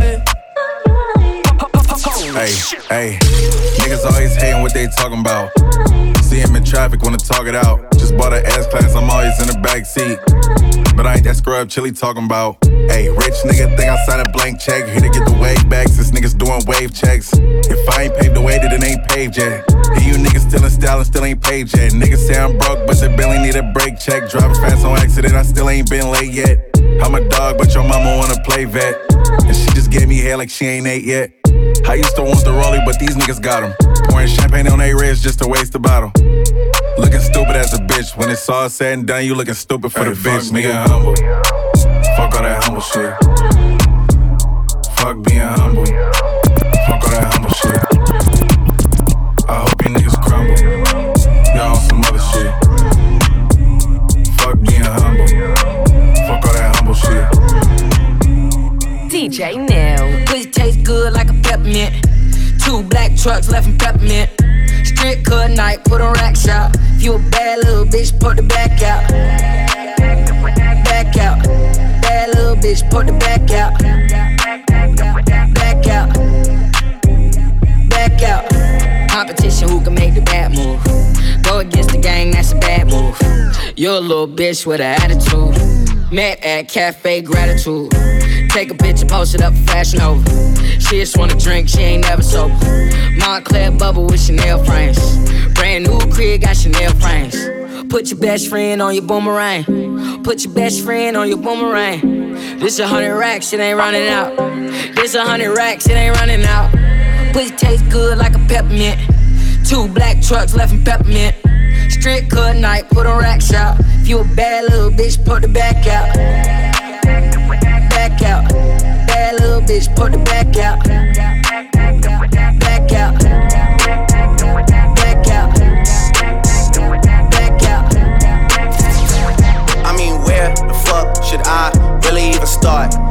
Hey, hey, niggas always hating what they talking about. See him in traffic, wanna talk it out. Just bought an class, I'm always in the back seat. But I ain't that scrub chili talking about. Hey, rich nigga think I signed a blank check. Here to get the wave back since niggas doing wave checks. If I ain't paved the way, then it ain't paved yet. And you niggas still in style and still ain't paid yet. Niggas say I'm broke, but the Billy need a break check. Driving fast on accident, I still ain't been late yet. I'm a dog, but your mama wanna play vet. And she just gave me hair like she ain't ate yet. I used to want the rollie, but these niggas got them. Pouring champagne on a wrist just to waste the bottle. Looking stupid as a bitch. When it's all said and done, you looking stupid for Hey, the fuck bitch. being Nigga humble. Fuck all that humble shit. Fuck being humble. Fuck all that humble shit. I hope you niggas crumble. Y'all on some other shit. Fuck being humble. Fuck all that humble shit. DJ Nail. Taste good like a peppermint. Two black trucks left in peppermint. Strip cut night, put on rack shop. If you a bad little bitch, put the back out. Back out. Bad little bitch, put the back out. Back out. Back out. Competition, who can make the bad move? Go against the gang, that's a bad move. You're a little bitch with an attitude. Met at Cafe Gratitude. Take a picture, post it up Fashion Nova. She just wanna drink, she ain't never sober. Moncler bubble with Chanel frames. Brand new crib, got Chanel frames. Put your best friend on your boomerang. Put your best friend on your boomerang. This a hundred racks, it ain't running out. This a hundred racks, it ain't running out. Pussy taste good like a peppermint. Two black trucks left in peppermint. Strip cut night, put on rack shop. If you a bad little bitch, put the back out. Back out. Bad little bitch, put the back out. Back out. Back out. Back out. I mean, where the fuck should I really even start?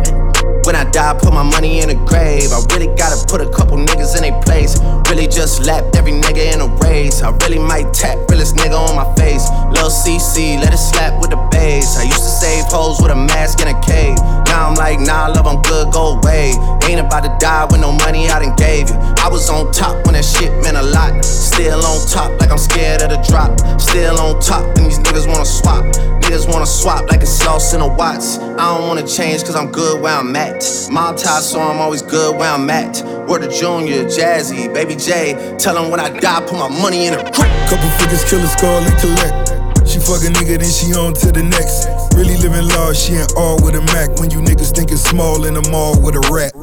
When I die, put my money in a grave. I really gotta put a couple niggas in their place. Really just lapped every nigga in a race. I really might tap realest nigga on my face. Lil CC, let it slap with the bass. I used to save hoes with a mask in a cave. Now I'm like, nah, love, I'm good, go away. Ain't about to die with no money I done gave you. I was on top when that shit meant a lot. Still on top, like I'm scared of the drop. Still on top, and these niggas wanna swap. Niggas wanna swap like it's sauce in a Watts. I don't wanna change cause I'm good where I'm at. Mob tie, so I'm always good where I'm at. Word of Junior, Jazzy, Baby J. Tell 'em when I die, put my money in a crack. Couple figures, kill a skull and collect. She fuck a nigga, then she on to the next. Really living large, she ain't all with a Mac. When you niggas think it's small in the mall with a rat.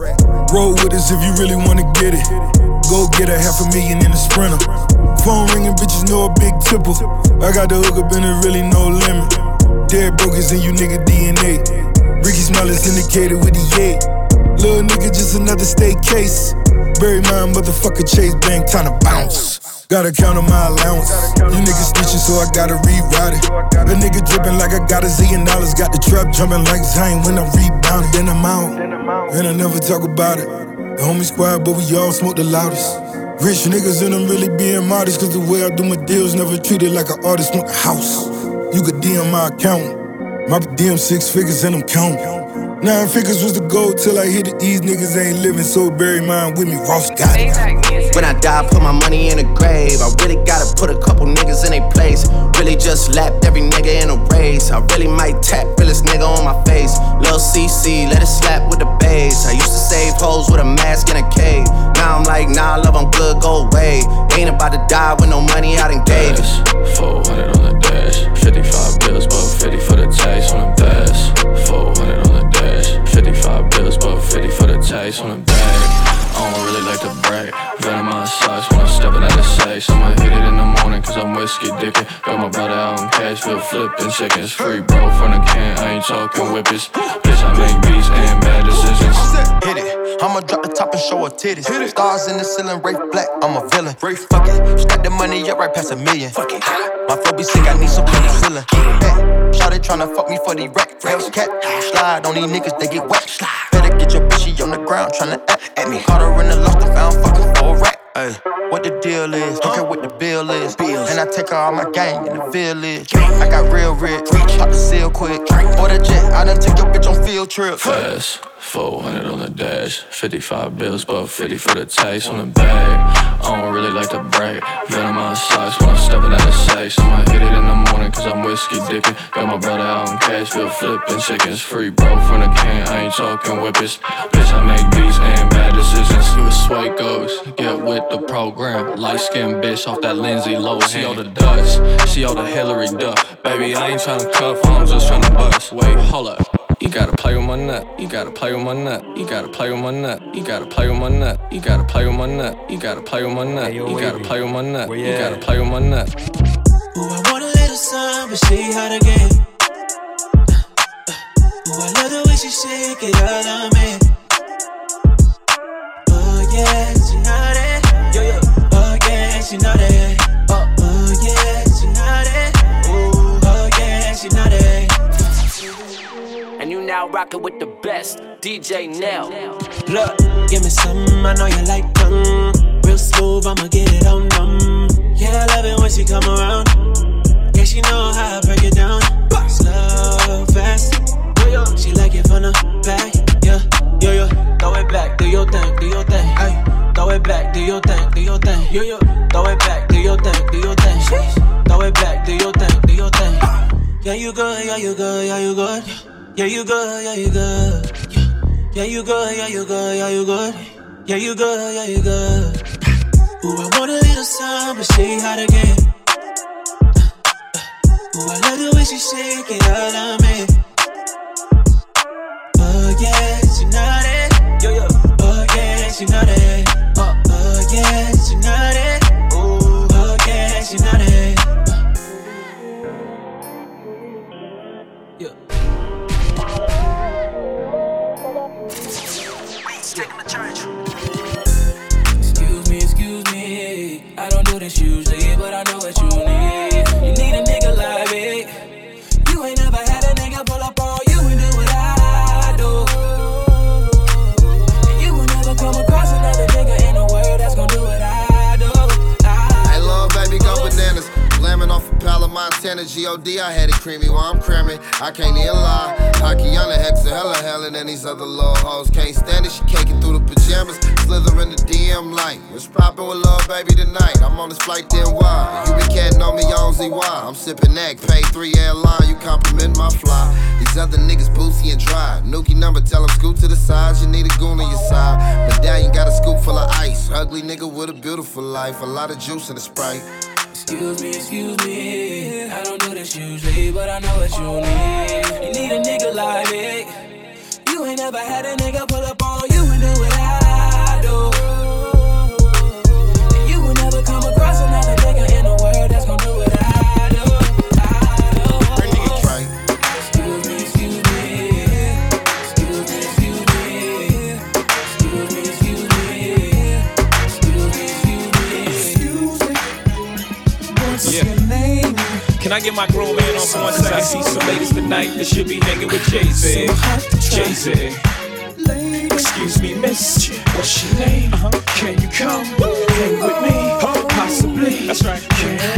Roll with us if you really wanna get it. Go get a half a million in a sprinter. Phone ringing, bitches know a big tipple. I got the hook up and it really no limit. Dead brokers in you nigga DNA. Ricky Smile is indicated with the eight. Little nigga, just another state case. Bury my motherfucker Chase Bank, time to bounce. Gotta count on my allowance. You niggas snitching, so I gotta rewrite it. A nigga dripping like I got a zillion dollars. Got the trap jumping like Zion when I'm rebounding. Then I'm out, and I never talk about it. The homie squad, but we all smoke the loudest. Rich niggas and I'm really being modest, cause the way I do my deals never treated like an artist want a house. You could DM my account. My DM six figures and I'm counting. Nine figures was the goal till I hit it. These niggas ain't living, so bury mine with me. Ross got it. When I die, put my money in a grave. I really gotta put a couple niggas in their place. Really just lapped every nigga in a race. I really might tap realest nigga on my face. Lil CC, let it slap with the bass. I used to save hoes with a mask in a cave. Now I'm like, nah, love, I'm good, go away. Ain't about to die with no money out in gave you. 400 on the dash, 55 bills, but 50 for the tax on the dash. 400 on the dash, 55 bills, but 50 for the tax on the bag. I don't really like to brag. Venom my socks when I'm stepping out of sight. I'ma hit it in the morning cause I'm whiskey dickin'. Got my brother out on Cashville flipping chickens. Free bro from the can, I ain't talking whippets. Bitch, I make beats and bad decisions. Hit it. I'ma drop the top and show her titties. Hit it. Stars in the ceiling, Rafe Black, I'm a villain. Fuck it. Stack the money up right past a million. Fuck it. My flow be sick, I need some penicillin. Hey, Shawty tryna fuck me for the rack. Racks cat. Slide on these niggas, they get wet. Better get your bitch, she on the ground tryna act at me. Caught her in the lost and found fucking for a rack. Ay, what the deal is? Don't care what the bill is. And I take her all my gang in the village. I got real rich, pop the seal quick. Order jet, I done take your bitch on field trips. Fast, 400 on the dash, 55 bills, but 50 for the tax on the bag. I don't really like to brag. Venom my socks when I'm stepping out of sight. I hit it in the morning cause I'm whiskey dickin'. Got my brother out in Cashville flipping chickens. Free bro from the can, I ain't talking whippets. Bitch, I make beats and bad decisions. See what sway goes, get with the program. Light skinned bitch off that Lindsay Lohan. See all the Dutch, see all the Hilary Duff. Baby, I ain't tryna cuff, I'm just tryna bust. Wait, hold up. You gotta play with my nut. You gotta play with my nut. You gotta play with my nut. You gotta play with my nut. You gotta play with my nut. You gotta play with my nut. You gotta play with my nut. You gotta play with my nut. Ooh, I want a little sun, but she hot again. Ooh, I love the way she shake it all on me. Oh yeah, she know that. Yo yo. Oh yeah, she know that. Now rockin' with the best, DJ Nell. Look, give me some, I know you like tongue. Real smooth, I'ma get it on them. Yeah, I love it when she come around. Yeah, she know how I break it down. Slow, fast. She like it from the back. Yeah, yo, yo, throw it back, do your thing, do your thing. Ay, throw it back, do your thing, do your thing. Yo, yo, throw it back, do your thing, do your thing. Throw it back, do your thing, do your thing. Yeah, you good, yeah, you good, yeah, you good. Yeah, you good, yeah, you good. Yeah, you good, yeah, you good, yeah, you good. Yeah, you good, yeah, you good. Ooh, I want a little sun, but she hot again. Ooh, I love the way she shake it all on me. Oh yeah, she know that. Yo yo. Oh yeah, she know that. miss you. Montana, G.O.D. I had it creamy while I'm cramming. I can't even lie. The hexa, hella hella than these other little hoes. Can't stand it, she caking through the pajamas. Slither in the DM light. What's poppin' with love, baby tonight? I'm on this flight, then why? You been catting on me on ZY. I'm sipping neck, pay three airline. You compliment my fly. These other niggas boozy and dry. Nuki number, tell them scoot to the sides. You need a goon on your side. Medallion got a scoop full of ice. Ugly nigga with a beautiful life. A lot of juice in the sprite. Excuse me, excuse me. I don't do this usually, but I know what you need. You need a nigga like me. You ain't never had a nigga pull up on Can I get my grown man on for one second? I see some ladies tonight that should be hanging with Jay Z. Jay Z. Excuse me, miss. What's your name? Uh-huh. Can you come hang with me? Possibly. That's right. Can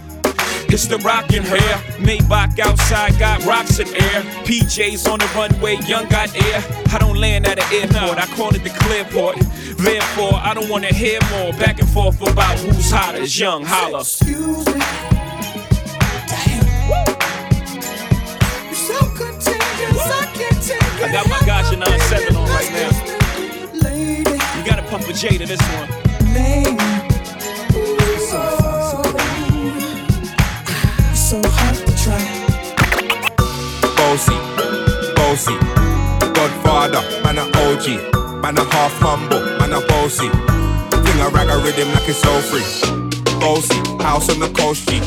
It's the rockin' hair. Maybach outside got rocks in air. PJs on the runway, young got air. I don't land at an airport, I call it the clearport. Therefore, I don't wanna hear more back and forth about who's hotter. It's young holla. Excuse me. You're so contagious, I can't take I got my Gotcha 97 on right now. You gotta pump a J to this one. name. so hard to try. Bossy, bossy, Godfather, man a OG, man a half humble, man a bossy. Fling a rag a rhythm like it's so free. Bossy, house on the coast G.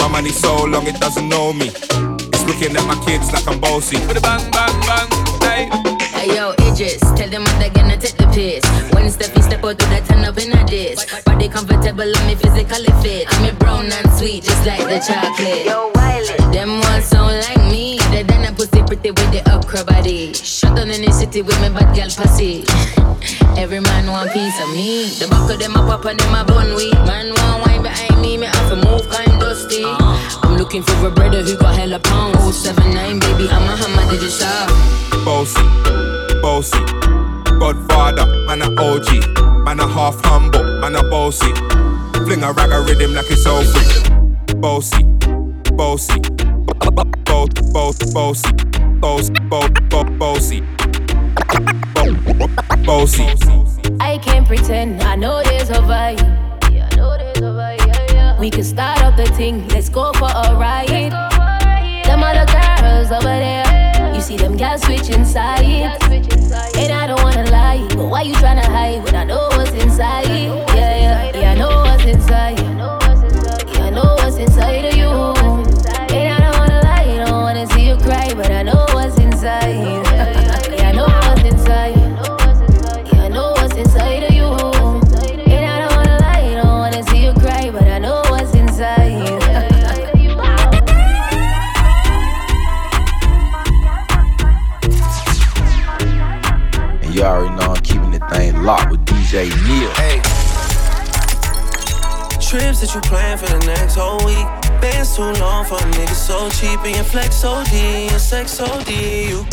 My money so long it doesn't know me. It's looking at my kids like I'm bossy. With a bang, bang, bang, hey. Hey yo, Idris, tell them what they're gonna take piss. When Steffi step out to that turn up in a dish. Body comfortable and me physically fit. I'm a brown and sweet, just like the chocolate. Yo, Wiley. Them ones sound like me. They done a pussy pretty with the upcrow body. Shut down in the city with me bad girl pussy. [LAUGHS] Every man want piece of me. The buckle, of them up pop and them a bun we. Man want wine behind me, me have to move kind dusty. I'm looking for a brother who got hella pounds. 079, baby, I'm a hammer, did you saw? Bossy, bossy. Godfather, man a OG, man a half humble, man a bossy. Fling a rag a rhythm like it's old free. Bossy, bossy, both, both, bossy, both, both, both, bossy. Bossy. I can't pretend, I know there's a vibe. Yeah, I know there's a vibe. Yeah, yeah. We can start up the thing, let's go for a ride. Them other girls over there, you see them girls switching sides. And I don't wanna lie, but why you tryna hide when I know what's inside? Yeah, yeah, yeah, I know what's inside. Yeah, I know what's inside of you. flex OD, a sex OD. You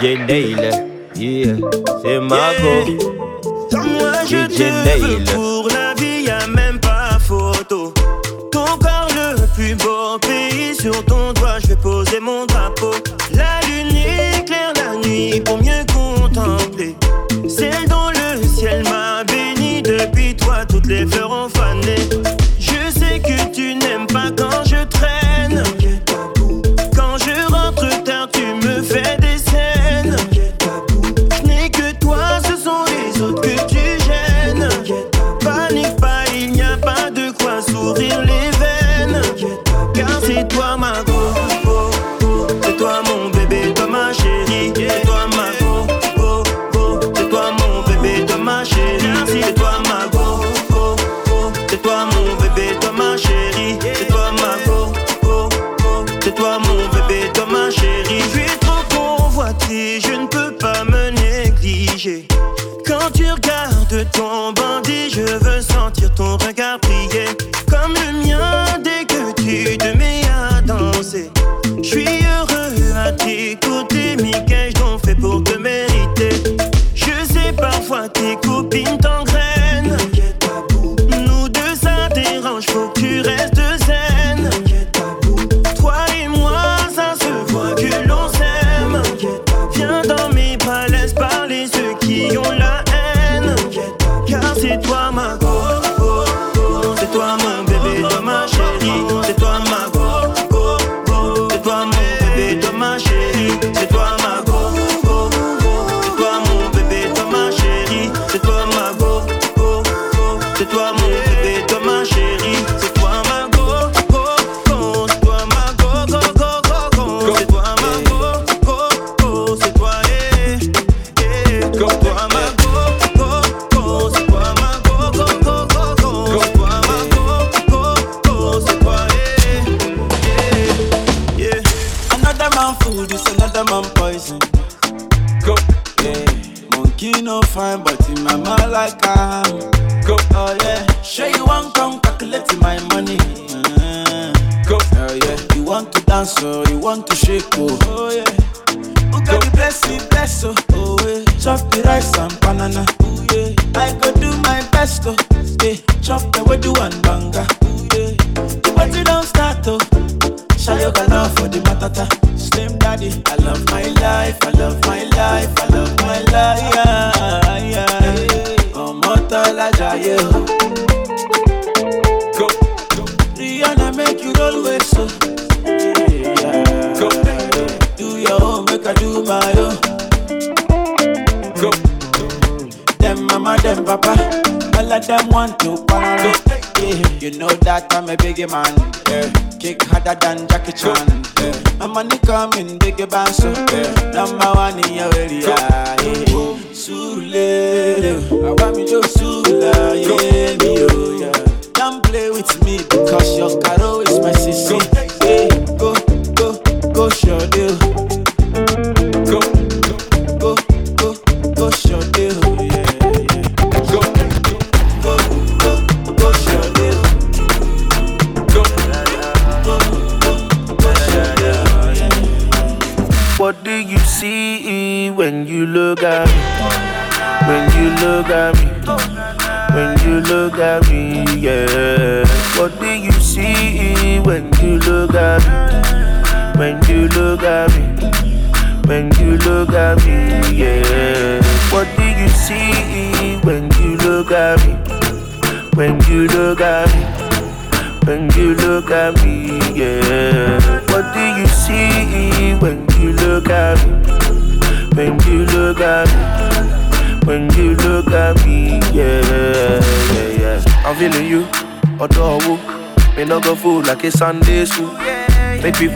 de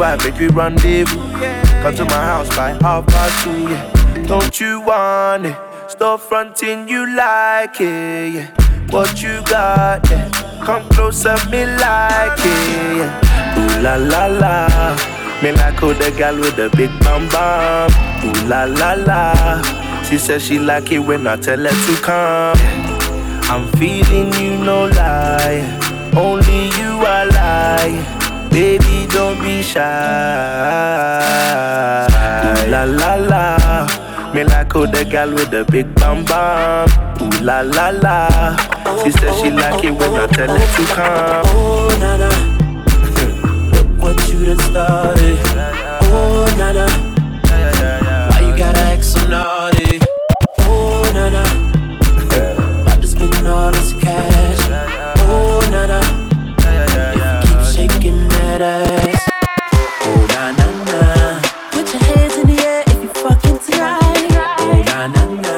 by victory rendezvous. Come to my house by half past two, yeah. Don't you want it? Stop fronting, you like it, yeah. What you got, yeah. Come closer, me like it, yeah. Ooh la la la. Me like all the girl with the big bum bum. Ooh la la la. She says she like it when I tell her to come. I'm feeling you no lie. Only you I lie. Baby, don't be shy. La la la. Me like all the girl with the big bam bam. Ooh la la la. She said she like it when I tell her to come. Oh na na. Look what you done started. Oh na na. Why you gotta act so naughty? matters. Oh na na na. Put your hands in the air if you fucking tonight. Oh na na na.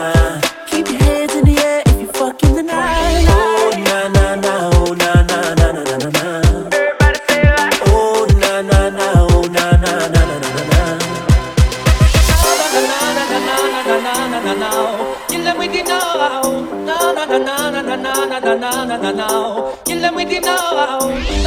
Keep your hands in the air if you fucking tonight. Oh na na na. Oh na na na na na na. Everybody say like. Oh na na na. Oh na na na na na na. You let me know.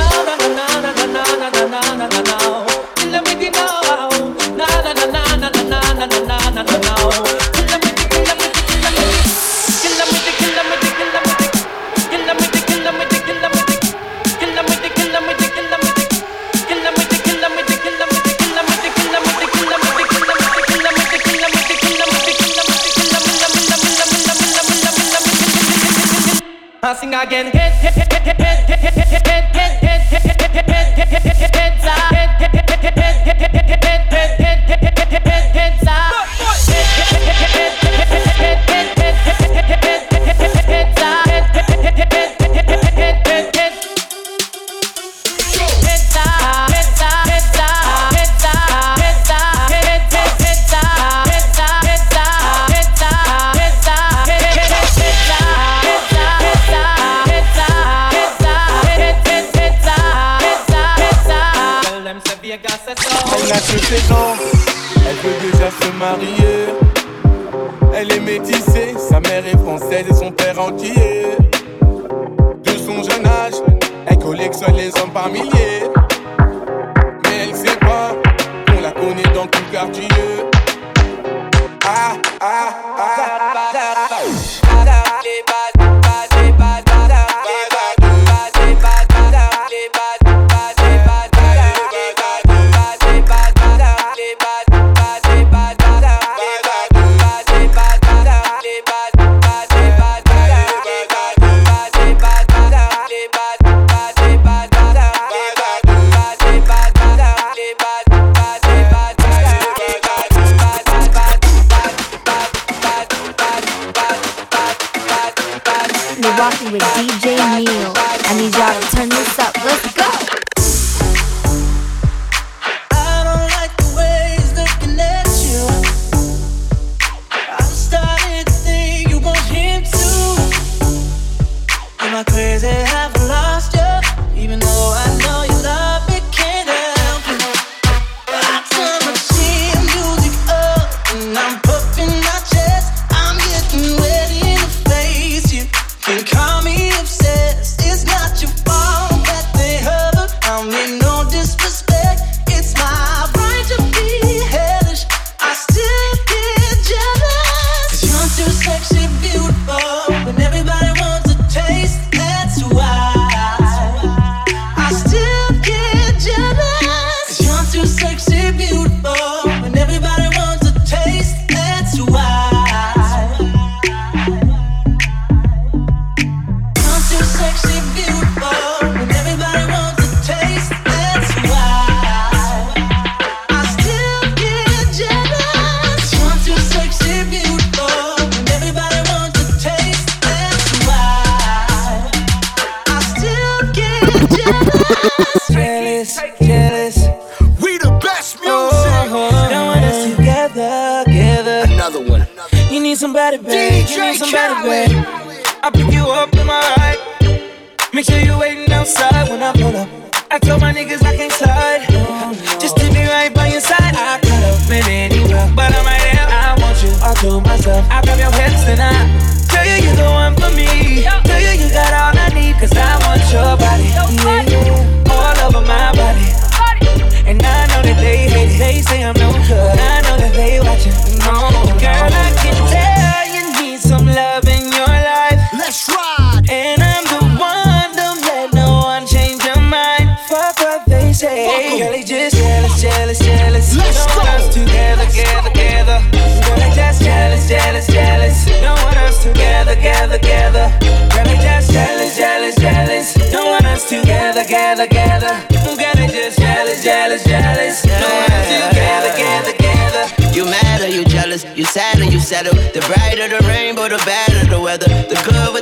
Together, together, together. Girl, they just jealous, jealous, jealous. Don't want us together, together, together. You mad or you jealous? You sad or you settle? The brighter the rainbow, the better the weather. The good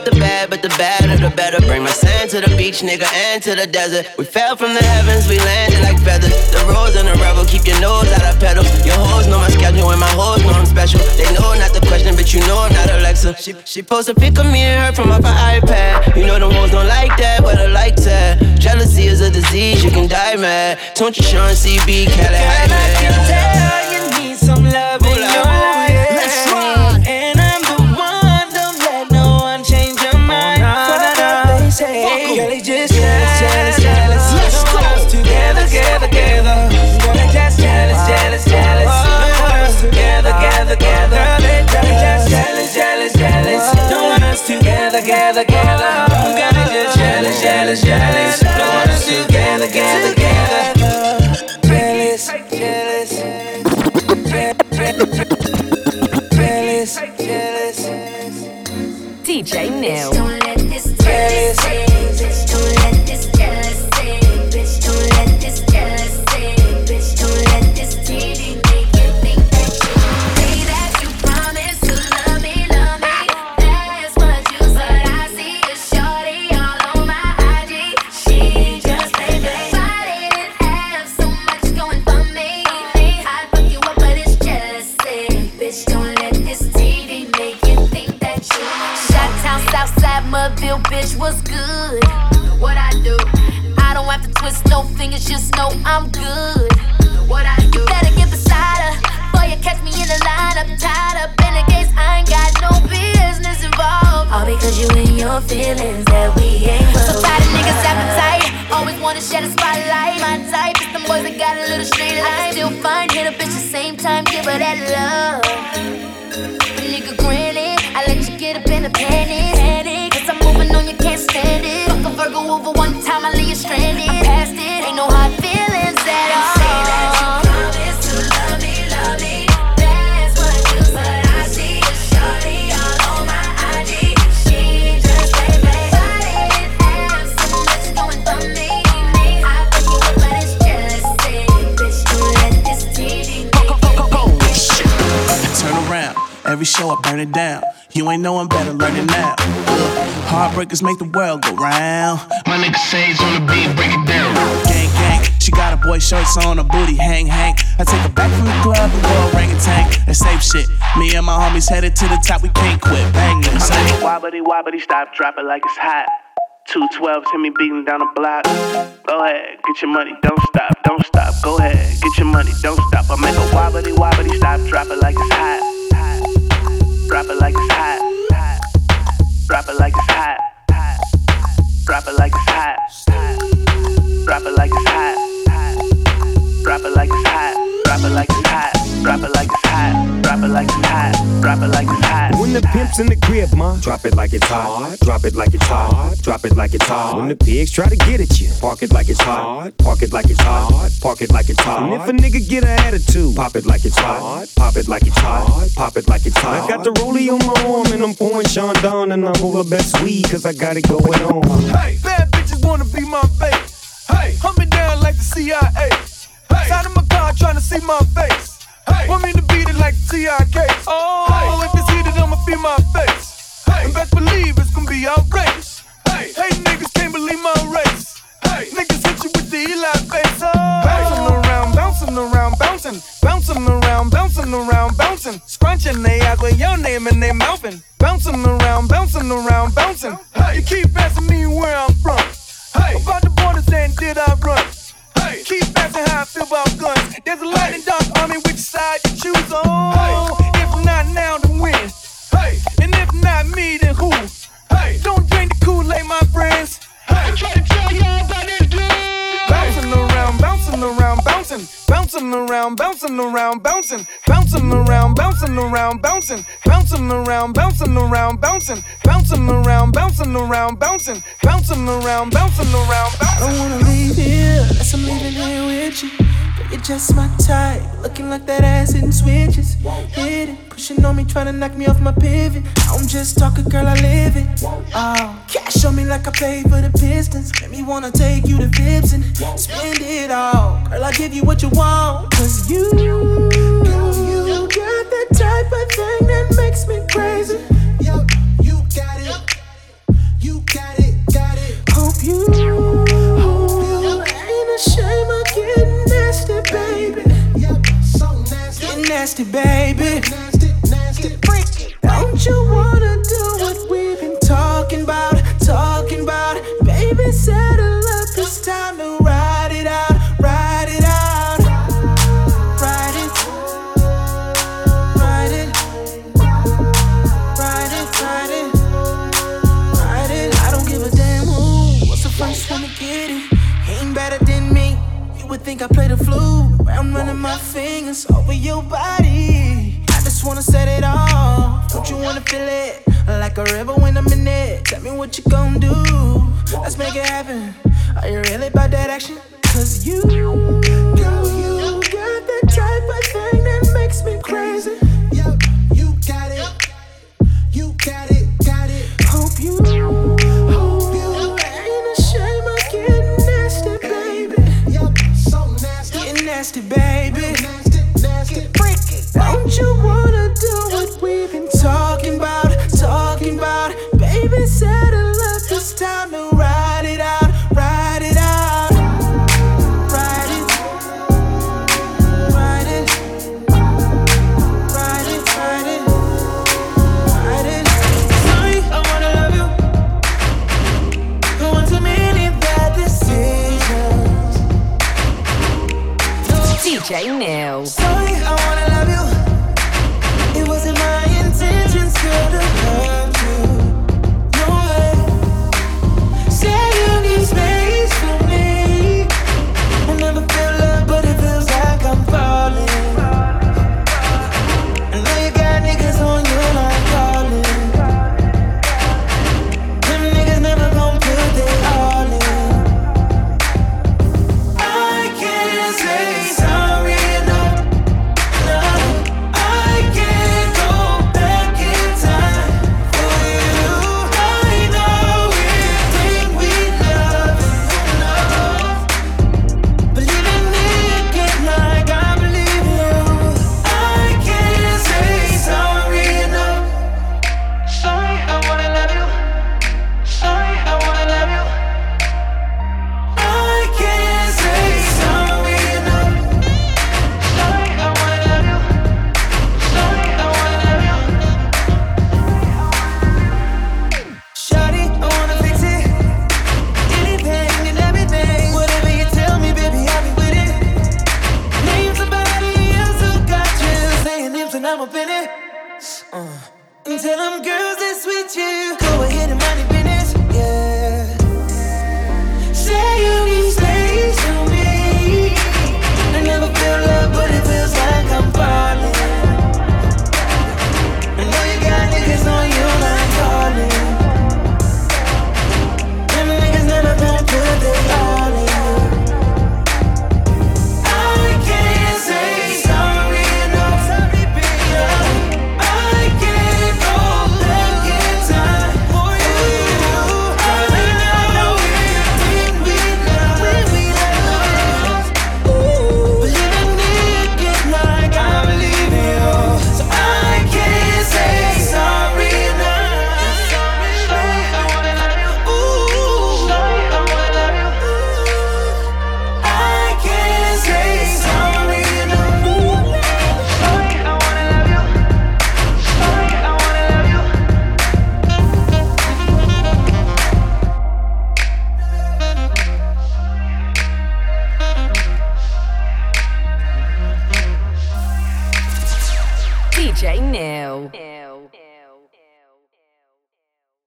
the bad, but the better. Bring my sand to the beach, nigga, and to the desert. We fell from the heavens, we landed like feathers. The rose and the rebel, keep your nose out of pedals. Your hoes know my schedule, and my hoes know I'm special. They know not the question, but you know I'm not Alexa. She, she post a pic of me and her from off her iPad. You know the hoes don't like that, but I like that. Jealousy is a disease, you can die mad. Don't you Sean CB, Cali, I can man. tell you need some love in your together. Girl, they just jealous, jealous, jealous. Don't want us together, together, together. Jealous, jealous. Jealous, jealous. DJ Neil. What's good? What I do, I don't have to twist no fingers, just know I'm good. what I do. You better get beside her. Boy, you catch me in the lineup, tied up in a case I ain't got no business involved. All because you in your feelings that we ain't So well. tired of niggas appetite. Always wanna share the spotlight. My type is them boys that got a little straight line. I still find hit a bitch the same time, give her that love. Nigga grinning, I let you get up in a panic. Time, I leave you stranded. I'm past it, ain't no hard feelings at all. Say that you promise to love me, love me. That's what you said. I see a shorty all on my IG. She just play play. If I didn't so much going me, I'd you but it's jealousy, bitch. Let this TV make you think that you. Turn around, every show I burn it down. You ain't knowing better, learn it now. Heartbreakers make the world go round. My nigga Sage on the beat, break it down. Gang, gang. She got a boy shorts on, her booty hang, hang. I take her back from the club and go orangutan. That safe shit. Me and my homies headed to the top, we can't quit. Bang them. Say, Wobbity wobbity, stop, drop it like it's hot. Two twelves, hit me beating down the block. Go ahead, get your money, don't stop, don't stop. Go ahead, get your money, don't stop. I make a wobbity wobbity, stop, drop it like it's hot. Drop it like it's hot. Drop it like it's hot. Drop it like it's hot. Drop it like it's hot. Drop it like it's hot. Drop it like it's hot. Drop it like it's hot. Drop it like it's hot. Drop it like it's hot. When the pimp's in the crib, ma, drop it like it's hot. Drop it like it's hot. Drop it like it's hot. When the pigs try to get at you, park it like it's hot. Park it like it's hot. Park it like it's hot. And if a nigga get an attitude, pop it like it's hot. Pop it like it's hot. Pop it like it's hot. I got the rollie on my arm and I'm pouring Chandon and I roll the best weed cause I got it going on. Hey, bad bitches wanna be my babe. Hey, hunt me down like the CIA. Hey, side of my car trying to see my face. Hey, want me to beat it like TIK. Oh, if it's heated, I'ma feel my face. Hey, and best believe it's gonna be outrageous. Hey, hey, niggas can't believe my race. Hey, niggas hit you with the Eli face. Oh, bouncing around, bouncing around, bouncing, bouncing around, bouncing around, bouncing, scrunching they eyes with your name and they mouthing, bouncing around, bouncing around, bouncing. Hey, you keep asking me where I'm from. Hey, about the borders and did I run? Hey, keep asking how I feel about guns. There's a light and dark army, which side you choose on? If not now, then when? Hey, and if not me, then who? Hey, don't drink the Kool-Aid, my friends. Hey, I try to tell y'all about this dude. Bouncing around, bouncing around, bouncing, bouncing around, bouncing around, bouncing, bouncing around, bouncing around, bouncing, bouncing around, bouncing around, bouncing, bouncing around, bouncing around, bouncing, bouncing around, bouncing around. I don't wanna leave here unless I'm leaving here with you. Girl, you're just my type, looking like that ass hitting switches. It, pushing on me, trying to knock me off my pivot. I don't just talk it, girl, I live it. Oh, cash on me like I paid for the Pistons. Make me wanna take you to Vips and spend it all. Girl, I give you what you want, cause you, you got that type of thing that makes me crazy. Yo, you got it. You got it, got it. Hope you, hope you ain't ashamed of getting nasty, baby. Yep, so nasty. Get nasty, baby. Nasty, nasty, freaky. Don't you wanna do what we've been talking about, talking about? Baby, settle think I play the flute. I'm running my fingers over your body. I just wanna set it off. Don't you wanna feel it? Like a river when I'm in it. Tell me what you gon' do. Let's make it happen. Are you really about that action? Cause you, girl, you got that type of thing that makes me crazy.